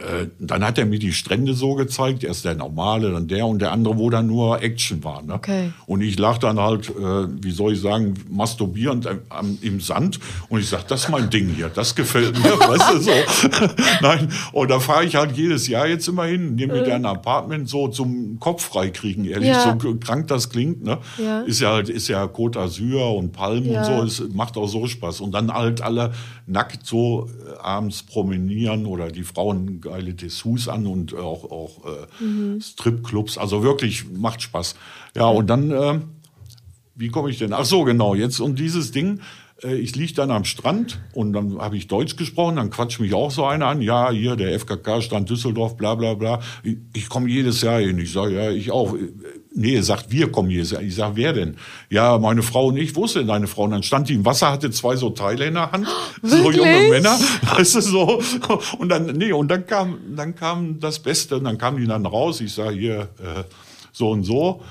äh, dann hat er mir die Strände so gezeigt, erst der normale, dann der und der andere, wo dann nur Action war. Ne? Okay. Und ich lag dann halt, äh, wie soll ich sagen, masturbierend am, im Sand und ich sag, das ist mein Ding hier, das gefällt mir, weißt du, so. Nein, und da fahre ich halt jedes Jahr jetzt immer hin, nehme mir gerne ein Apartment so zum Kopf freikriegen, ehrlich, ja. so krank das klingt, ne? Ja. Ist ja halt, ist ja Côte d'Azur und Palmen ja. und so, es macht auch so Spaß. Und dann halt alle nackt so äh, abends promenieren oder die Frauen geile Dessous an und auch, auch äh, mhm. Stripclubs. Also wirklich macht Spaß. Ja, und dann, äh, wie komme ich denn? Ach so, genau, jetzt um dieses Ding. Äh, ich liege dann am Strand und dann habe ich Deutsch gesprochen, dann quatscht mich auch so einer an, ja, hier der FKK-Stand Düsseldorf, bla bla bla. Ich, ich komme jedes Jahr hin. Ich sage, ja, ich auch. Nee, er sagt, wir kommen Jahr. Ich sage, wer denn? Ja, meine Frau und ich. Wo ist denn deine Frau? Und dann stand die im Wasser, hatte zwei so Teile in der Hand, Wirklich? so junge Männer, weißt du, so. Und dann, nee, und dann kam, dann kam das Beste, und dann kamen die dann raus. Ich sage, hier, äh, so und so.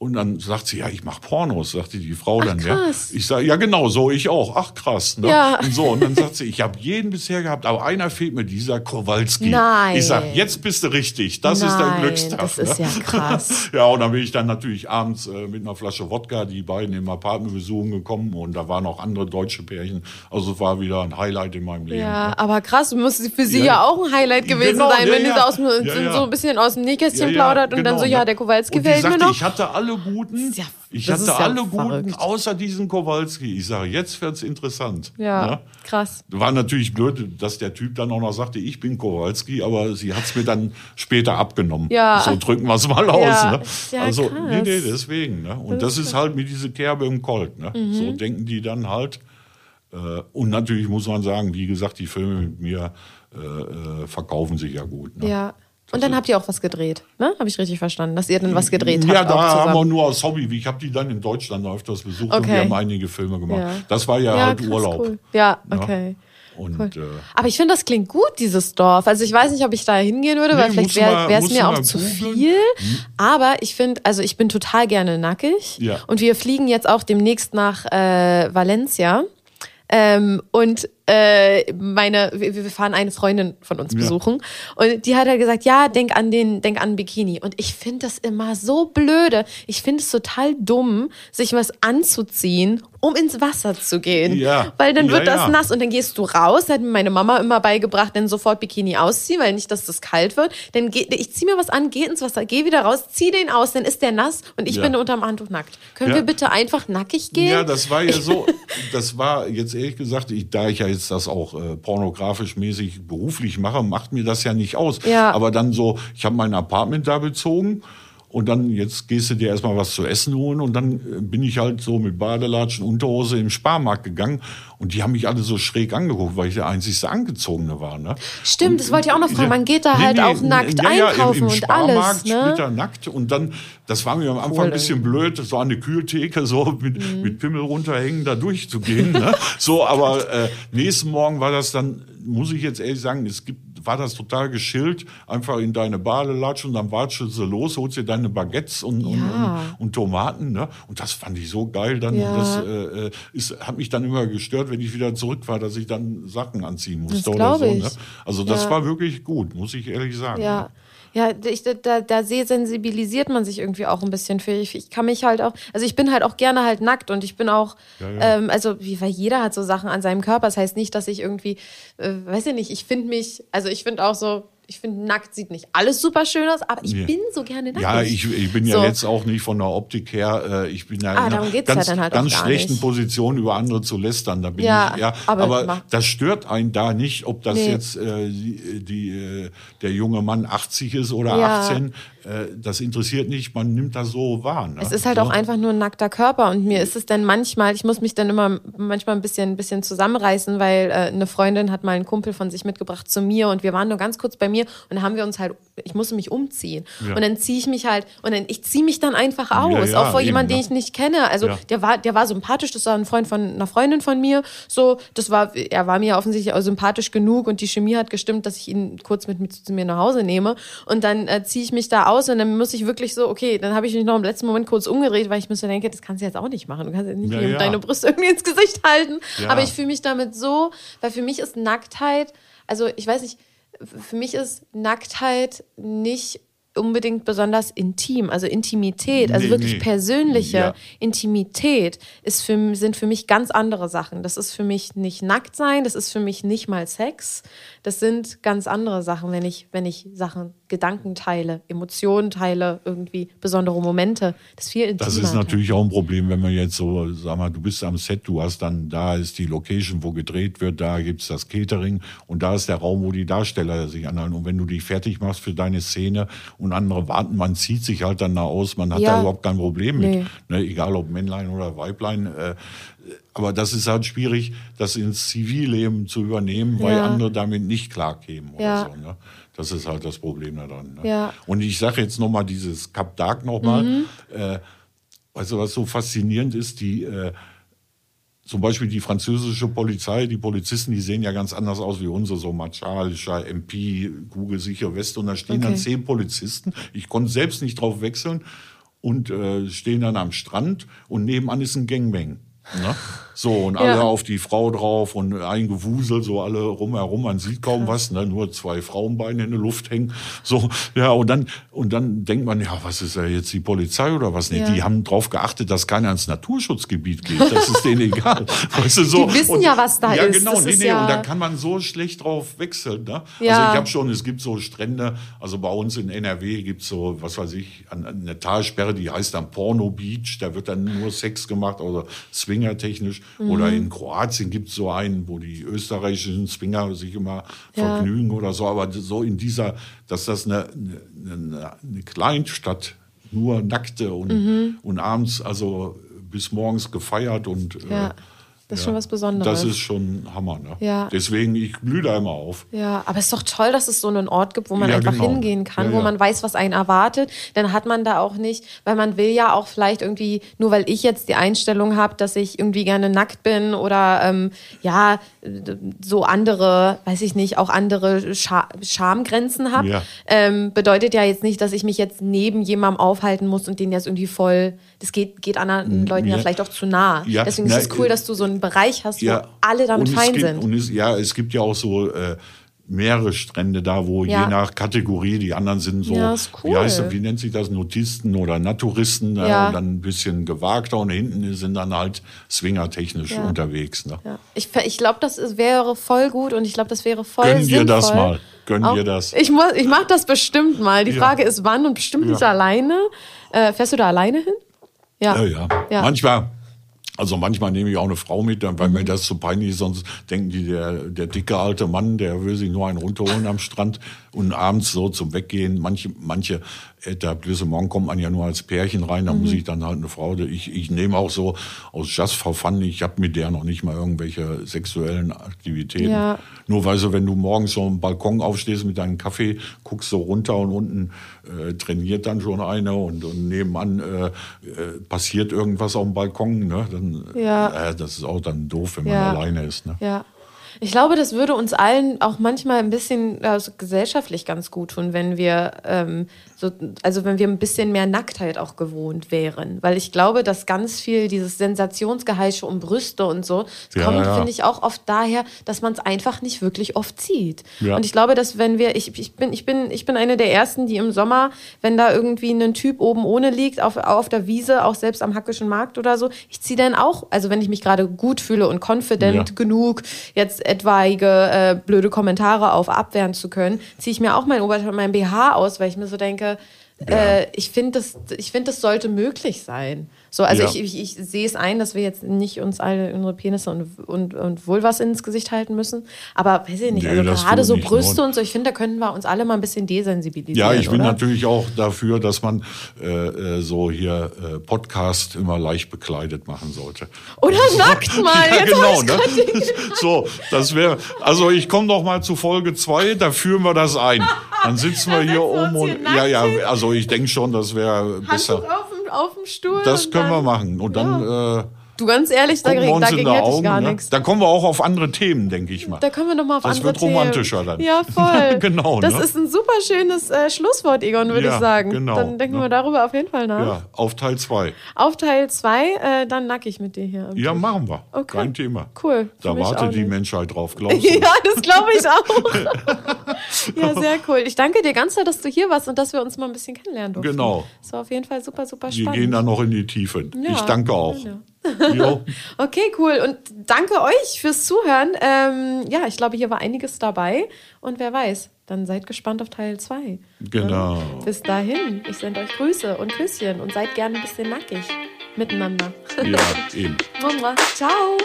Und dann sagt sie, ja, ich mache Pornos, sagte die Frau Ach, dann. krass. Ja. Ich sage, ja genau, so ich auch. Ach krass. Ne? Ja. Und so. Und dann sagt sie, ich habe jeden bisher gehabt, aber einer fehlt mir, dieser Kowalski. Nein. Ich sag, jetzt bist du richtig. Das Nein, ist dein Glückstag. Das ist ne? ja krass. ja, und dann bin ich dann natürlich abends äh, mit einer Flasche Wodka die beiden im Apartment besuchen gekommen und da waren auch andere deutsche Pärchen. Also es war wieder ein Highlight in meinem Leben. Ja, ne? aber krass, muss für sie ja, ja auch ein Highlight gewesen genau, sein, ja, wenn ja. sie so, aus, so ein bisschen aus dem Nähkästchen plaudert und genau, dann so, ja, ne? der Kowalski und sagte, mir noch. Ich hatte alle guten. Ja ich hatte ja alle verrückt. guten, außer diesen Kowalski. Ich sage, jetzt wird's interessant. Ja, ne? krass. War natürlich blöd, dass der Typ dann auch noch sagte, ich bin Kowalski, aber sie hat's mir dann später abgenommen. Ja. So drücken wir es mal aus. Ja. Ne? Ja, also, krass. nee, nee, deswegen. Ne? Und Das das, ist ist halt mit dieser Kerbe im Colt. Ne? Mhm. So denken die dann halt. Äh, Und natürlich muss man sagen, wie gesagt, die Filme mit mir äh, äh, verkaufen sich ja gut. Ne? Ja. Und dann habt ihr auch was gedreht, ne? Habe ich richtig verstanden, dass ihr dann was gedreht habt? Ja, da haben wir nur aus Hobby. Ich habe die dann in Deutschland öfters besucht okay. und wir haben einige Filme gemacht. Ja. Das war ja, ja halt krass, Urlaub. Cool. Ja, okay. Und, cool. äh, Aber ich finde, das klingt gut, dieses Dorf. Also ich weiß nicht, ob ich da hingehen würde, nee, weil vielleicht wäre es mir auch zu viel. Hm. Aber ich finde, also ich bin total gerne nackig. Ja. Und wir fliegen jetzt auch demnächst nach äh, Valencia. Ähm, und äh, meine, wir, wir fahren eine Freundin von uns besuchen ja. und die hat halt gesagt, ja, denk an den, denk an Bikini. Und ich finde das immer so blöde. Ich finde es total dumm, sich was anzuziehen, um ins Wasser zu gehen. Ja. Weil dann wird ja, das nass und dann gehst du raus. Hat mir meine Mama immer beigebracht, dann sofort Bikini ausziehen, weil nicht, dass das kalt wird. Dann geh, ich zieh mir was an, geh ins Wasser, geh wieder raus, zieh den aus, dann ist der nass und ich bin unterm Handtuch nackt. Können wir bitte einfach nackig gehen? Ja, das war ja so, das war jetzt ehrlich gesagt, ich, da ich ja jetzt das auch äh, pornografisch mäßig beruflich mache, macht mir das ja nicht aus. Ja. Aber dann so, ich habe mein Apartment da bezogen und dann, jetzt gehst du dir erstmal was zu essen holen und dann äh, bin ich halt so mit Badelatschen, Unterhose im Sparmarkt gegangen und die haben mich alle so schräg angeguckt, weil ich der einzigste Angezogene war. Ne? Stimmt, und, das wollte ich auch noch fragen. Man geht da nee, halt nee, auch nackt ja, ja, einkaufen im, im und alles. Ne? später nackt und dann, das war mir am Anfang cool, ein bisschen blöd, so an der Kühltheke so mit, mhm. mit Pimmel runterhängen, da durchzugehen. ne? So, aber äh, nächsten Morgen war das dann, muss ich jetzt ehrlich sagen, es gibt war das total geschillt, einfach in deine Badelatschen und dann watschelst du los, holst dir deine Baguettes und, ja. und, und, und, Tomaten. Ne? Und das fand ich so geil. Dann, ja. Das äh, äh, ist, hat mich dann immer gestört, wenn ich wieder zurück war, dass ich dann Sachen anziehen musste oder so. Ne? Also das ja. war wirklich gut, muss ich ehrlich sagen. Ja. Ne? Ja, ich, da, da sensibilisiert man sich irgendwie auch ein bisschen für. Ich, ich kann mich halt auch, also ich bin halt auch gerne halt nackt und ich bin auch, ja, ja. Ähm, also wie, weil jeder hat so Sachen an seinem Körper. Das heißt nicht, dass ich irgendwie, äh, weiß ich nicht, ich finde mich, also ich finde auch so, ich finde, nackt sieht nicht alles super schön aus, aber ich ja. bin so gerne nackt. Ja, ich, ich bin ja so. jetzt auch nicht von der Optik her, äh, ich bin ja ah, in einer ganz, ja halt ganz schlechten nicht. Position, über andere zu lästern. Da bin ja, ich, ja. Aber, aber das stört einen da nicht, ob das nee. jetzt äh, die, die, äh, der junge Mann 80 ist oder ja. 18. Äh, das interessiert nicht, man nimmt das so wahr. Ne? Es ist halt so. auch einfach nur ein nackter Körper und mir ist es dann manchmal, ich muss mich dann immer manchmal ein bisschen, ein bisschen zusammenreißen, weil äh, eine Freundin hat mal einen Kumpel von sich mitgebracht zu mir und wir waren nur ganz kurz bei mir und dann haben wir uns halt, ich musste mich umziehen ja. und dann ziehe ich mich halt und dann ich ziehe mich dann einfach aus, ja, auch vor jemandem, den ich nicht kenne. Also der war, der war sympathisch, das war ein Freund von einer Freundin von mir, so das war, er war mir offensichtlich auch sympathisch genug und die Chemie hat gestimmt, dass ich ihn kurz mit, mit zu mir nach Hause nehme und dann äh, ziehe ich mich da aus aus und dann muss ich wirklich so, okay, dann habe ich mich noch im letzten Moment kurz umgedreht, weil ich mir so denke, das kannst du jetzt auch nicht machen. Du kannst jetzt nicht ja, ja. deine Brüste irgendwie ins Gesicht halten. Ja. Aber ich fühle mich damit so, weil für mich ist Nacktheit, also ich weiß nicht, für mich ist Nacktheit nicht unbedingt besonders intim, also Intimität, also nee, wirklich nee. persönliche ja. Intimität ist für, sind für mich ganz andere Sachen. Das ist für mich nicht nackt sein, das ist für mich nicht mal Sex. Das sind ganz andere Sachen, wenn ich, wenn ich Sachen, Gedanken teile, Emotionen teile, irgendwie besondere Momente. Das ist viel intimer. Das ist natürlich auch ein Problem, wenn man jetzt so, sag mal, du bist am Set, du hast dann, da ist die Location, wo gedreht wird, da gibt es das Catering und da ist der Raum, wo die Darsteller sich anhalten. Und wenn du dich fertig machst für deine Szene und andere warten, man zieht sich halt dann da aus, man hat ja. da überhaupt kein Problem mit. Nee. Ne, egal ob Männlein oder Weiblein. Äh, aber das ist halt schwierig, das ins Zivilleben zu übernehmen, weil ja. andere damit nicht klarkämen oder ja. so. Ne? Das ist halt das Problem daran. Ne? Ja. Und ich sage jetzt nochmal dieses Cap Dark nochmal. Mhm. Äh, du, was so faszinierend ist, die äh, zum Beispiel die französische Polizei, die Polizisten, die sehen ja ganz anders aus wie unsere, so martialischer MP, kugelsicher Weste. Und da stehen okay. dann zehn Polizisten. Ich konnte selbst nicht drauf wechseln und äh, stehen dann am Strand und nebenan ist ein Gangbang. Ne? So, und alle ja. auf die Frau drauf und ein Gewusel, so alle rumherum, man sieht kaum was, ne? nur zwei Frauenbeine in der Luft hängen. So, ja, und dann, und dann denkt man, ja, was ist ja jetzt die Polizei oder was? Nee, ja. die haben drauf geachtet, dass keiner ins Naturschutzgebiet geht. Das ist denen egal. Weißt du, so. Die wissen und, ja, was da ja, ist. Genau, nee, nee, ja und da kann man so schlecht drauf wechseln. Ne? Ja. Also ich habe schon, es gibt so Strände, also bei uns in NRW gibt's so, was weiß ich, eine Talsperre, die heißt dann Porno Beach, da wird dann nur Sex gemacht oder swingertechnisch. Mhm. Oder in Kroatien gibt es so einen, wo die österreichischen Swinger sich immer ja. vergnügen oder so. Aber so in dieser, dass das eine, eine, eine Kleinstadt nur nackte und, mhm. und abends, also bis morgens gefeiert und äh, ja. Das ist ja. schon was Besonderes. Das ist schon Hammer, ne? Ja. Deswegen, ich blühe da immer auf. Ja, aber es ist doch toll, dass es so einen Ort gibt, wo man ja, einfach genau. hingehen kann, wo man weiß, was einen erwartet. Dann hat man da auch nicht, weil man will ja auch vielleicht irgendwie, nur weil ich jetzt die Einstellung habe, dass ich irgendwie gerne nackt bin oder ähm, ja, so andere, weiß ich nicht, auch andere Scha Schamgrenzen habe, ähm, bedeutet ja jetzt nicht, dass ich mich jetzt neben jemandem aufhalten muss und den jetzt irgendwie voll, das geht, geht anderen Leuten ja, vielleicht auch zu nah. Deswegen ist es cool, dass du so ein Bereich hast, ja, wo alle dann fein gibt, sind. Und es, ja, es gibt ja auch so äh, mehrere Strände da, wo ja. je nach Kategorie, die anderen sind so, ja, cool. wie heißt wie nennt sich das, Notisten oder Naturisten, äh, ja. und dann ein bisschen gewagter und hinten sind dann halt swingertechnisch unterwegs. Ne? Ich, ich glaube, das wäre voll gut und ich glaube, das wäre voll Gönn sinnvoll. dir das mal. Gönn Auch, dir das. Ich, muss, ich mache das bestimmt mal. Die Frage ist, wann und bestimmt nicht alleine. Äh, fährst du da alleine hin? Ja. ja. ja. Manchmal also manchmal nehme ich auch eine Frau mit, weil mhm. mir das zu peinlich ist, sonst denken die, der, der dicke alte Mann, der will sich nur einen runterholen am Strand und abends so zum Weggehen. Manche, manche Etablissement kommt man ja nur als Pärchen rein, da mhm. muss ich dann halt eine Frau, ich, ich nehme auch so aus Just for Fun, ich habe mit der noch nicht mal irgendwelche sexuellen Aktivitäten. Ja. Nur weil so, wenn du morgens so am Balkon aufstehst mit deinem Kaffee, guckst so runter und unten äh, trainiert dann schon eine und, und nebenan äh, äh, passiert irgendwas auf dem Balkon, ne? Dann, ja. äh, das ist auch dann doof, wenn man ja. alleine ist. Ne? Ja. Ich glaube, das würde uns allen auch manchmal ein bisschen also gesellschaftlich ganz gut tun, wenn wir ähm, so, also wenn wir ein bisschen mehr Nacktheit auch gewohnt wären. Weil ich glaube, dass ganz viel dieses Sensationsgeheische um Brüste und so, ja, kommt, ja. finde ich, auch oft daher, dass man es einfach nicht wirklich oft sieht. Ja. Und ich glaube, dass wenn wir, ich, ich, bin, ich, bin, ich bin eine der ersten, die im Sommer, wenn da irgendwie ein Typ oben ohne liegt, auf, auf der Wiese, auch selbst am Hackischen Markt oder so, ich ziehe dann auch, also wenn ich mich gerade gut fühle und confident genug, jetzt etwaige äh, blöde Kommentare auf abwehren zu können, ziehe ich mir auch mein Oberteil, mein BH aus, weil ich mir so denke, ja. äh, ich finde, das, find, das sollte möglich sein. So, also ja. ich, ich, ich sehe es ein, dass wir jetzt nicht uns alle unsere Penisse und, und, und Vulvas ins Gesicht halten müssen. Aber weiß ich nicht, nee, also gerade so Brüste und so, ich finde, da können wir uns alle mal ein bisschen desensibilisieren. Ja, ich bin oder? natürlich auch dafür, dass man äh, äh, so hier äh, Podcast immer leicht bekleidet machen sollte. Oder nackt mal. ja, genau. Ne? so, das wäre, also ich komme noch mal zu Folge 2, da führen wir das ein. Dann sitzen wir hier oben und, ja, ja, also ich denke schon, das wäre besser. Auf auf dem Stuhl. Das können wir machen. Und dann. Ja. Äh, Du ganz ehrlich, da, dagegen hätte ich gar ne? nichts. Da kommen wir auch auf andere Themen, denke ich mal. Da kommen wir nochmal auf das andere Themen. Das wird romantischer dann. Ja, voll. genau. Das ne? ist ein super schönes äh, Schlusswort, Egon, würde ja, ich sagen. Genau. Dann denken ne? wir darüber auf jeden Fall nach. Ja, auf Teil 2. Auf Teil 2, äh, dann nackig mit dir hier. Ja, machen wir. Okay. Kein Thema. Cool. Da wartet die Menschheit drauf, glaubst du? ja, das glaube ich auch. ja, sehr cool. Ich danke dir ganz sehr, dass du hier warst und dass wir uns mal ein bisschen kennenlernen durften. Genau. Das war auf jeden Fall super, super spannend. Wir gehen da noch in die Tiefe. Ja, ich danke auch. Ja. okay, cool. Und danke euch fürs Zuhören. Ähm, ja, ich glaube, hier war einiges dabei. Und wer weiß, dann seid gespannt auf Teil 2. Genau. Und bis dahin, ich sende euch Grüße und Küsschen und seid gerne ein bisschen nackig miteinander. Ja, eben. Ciao.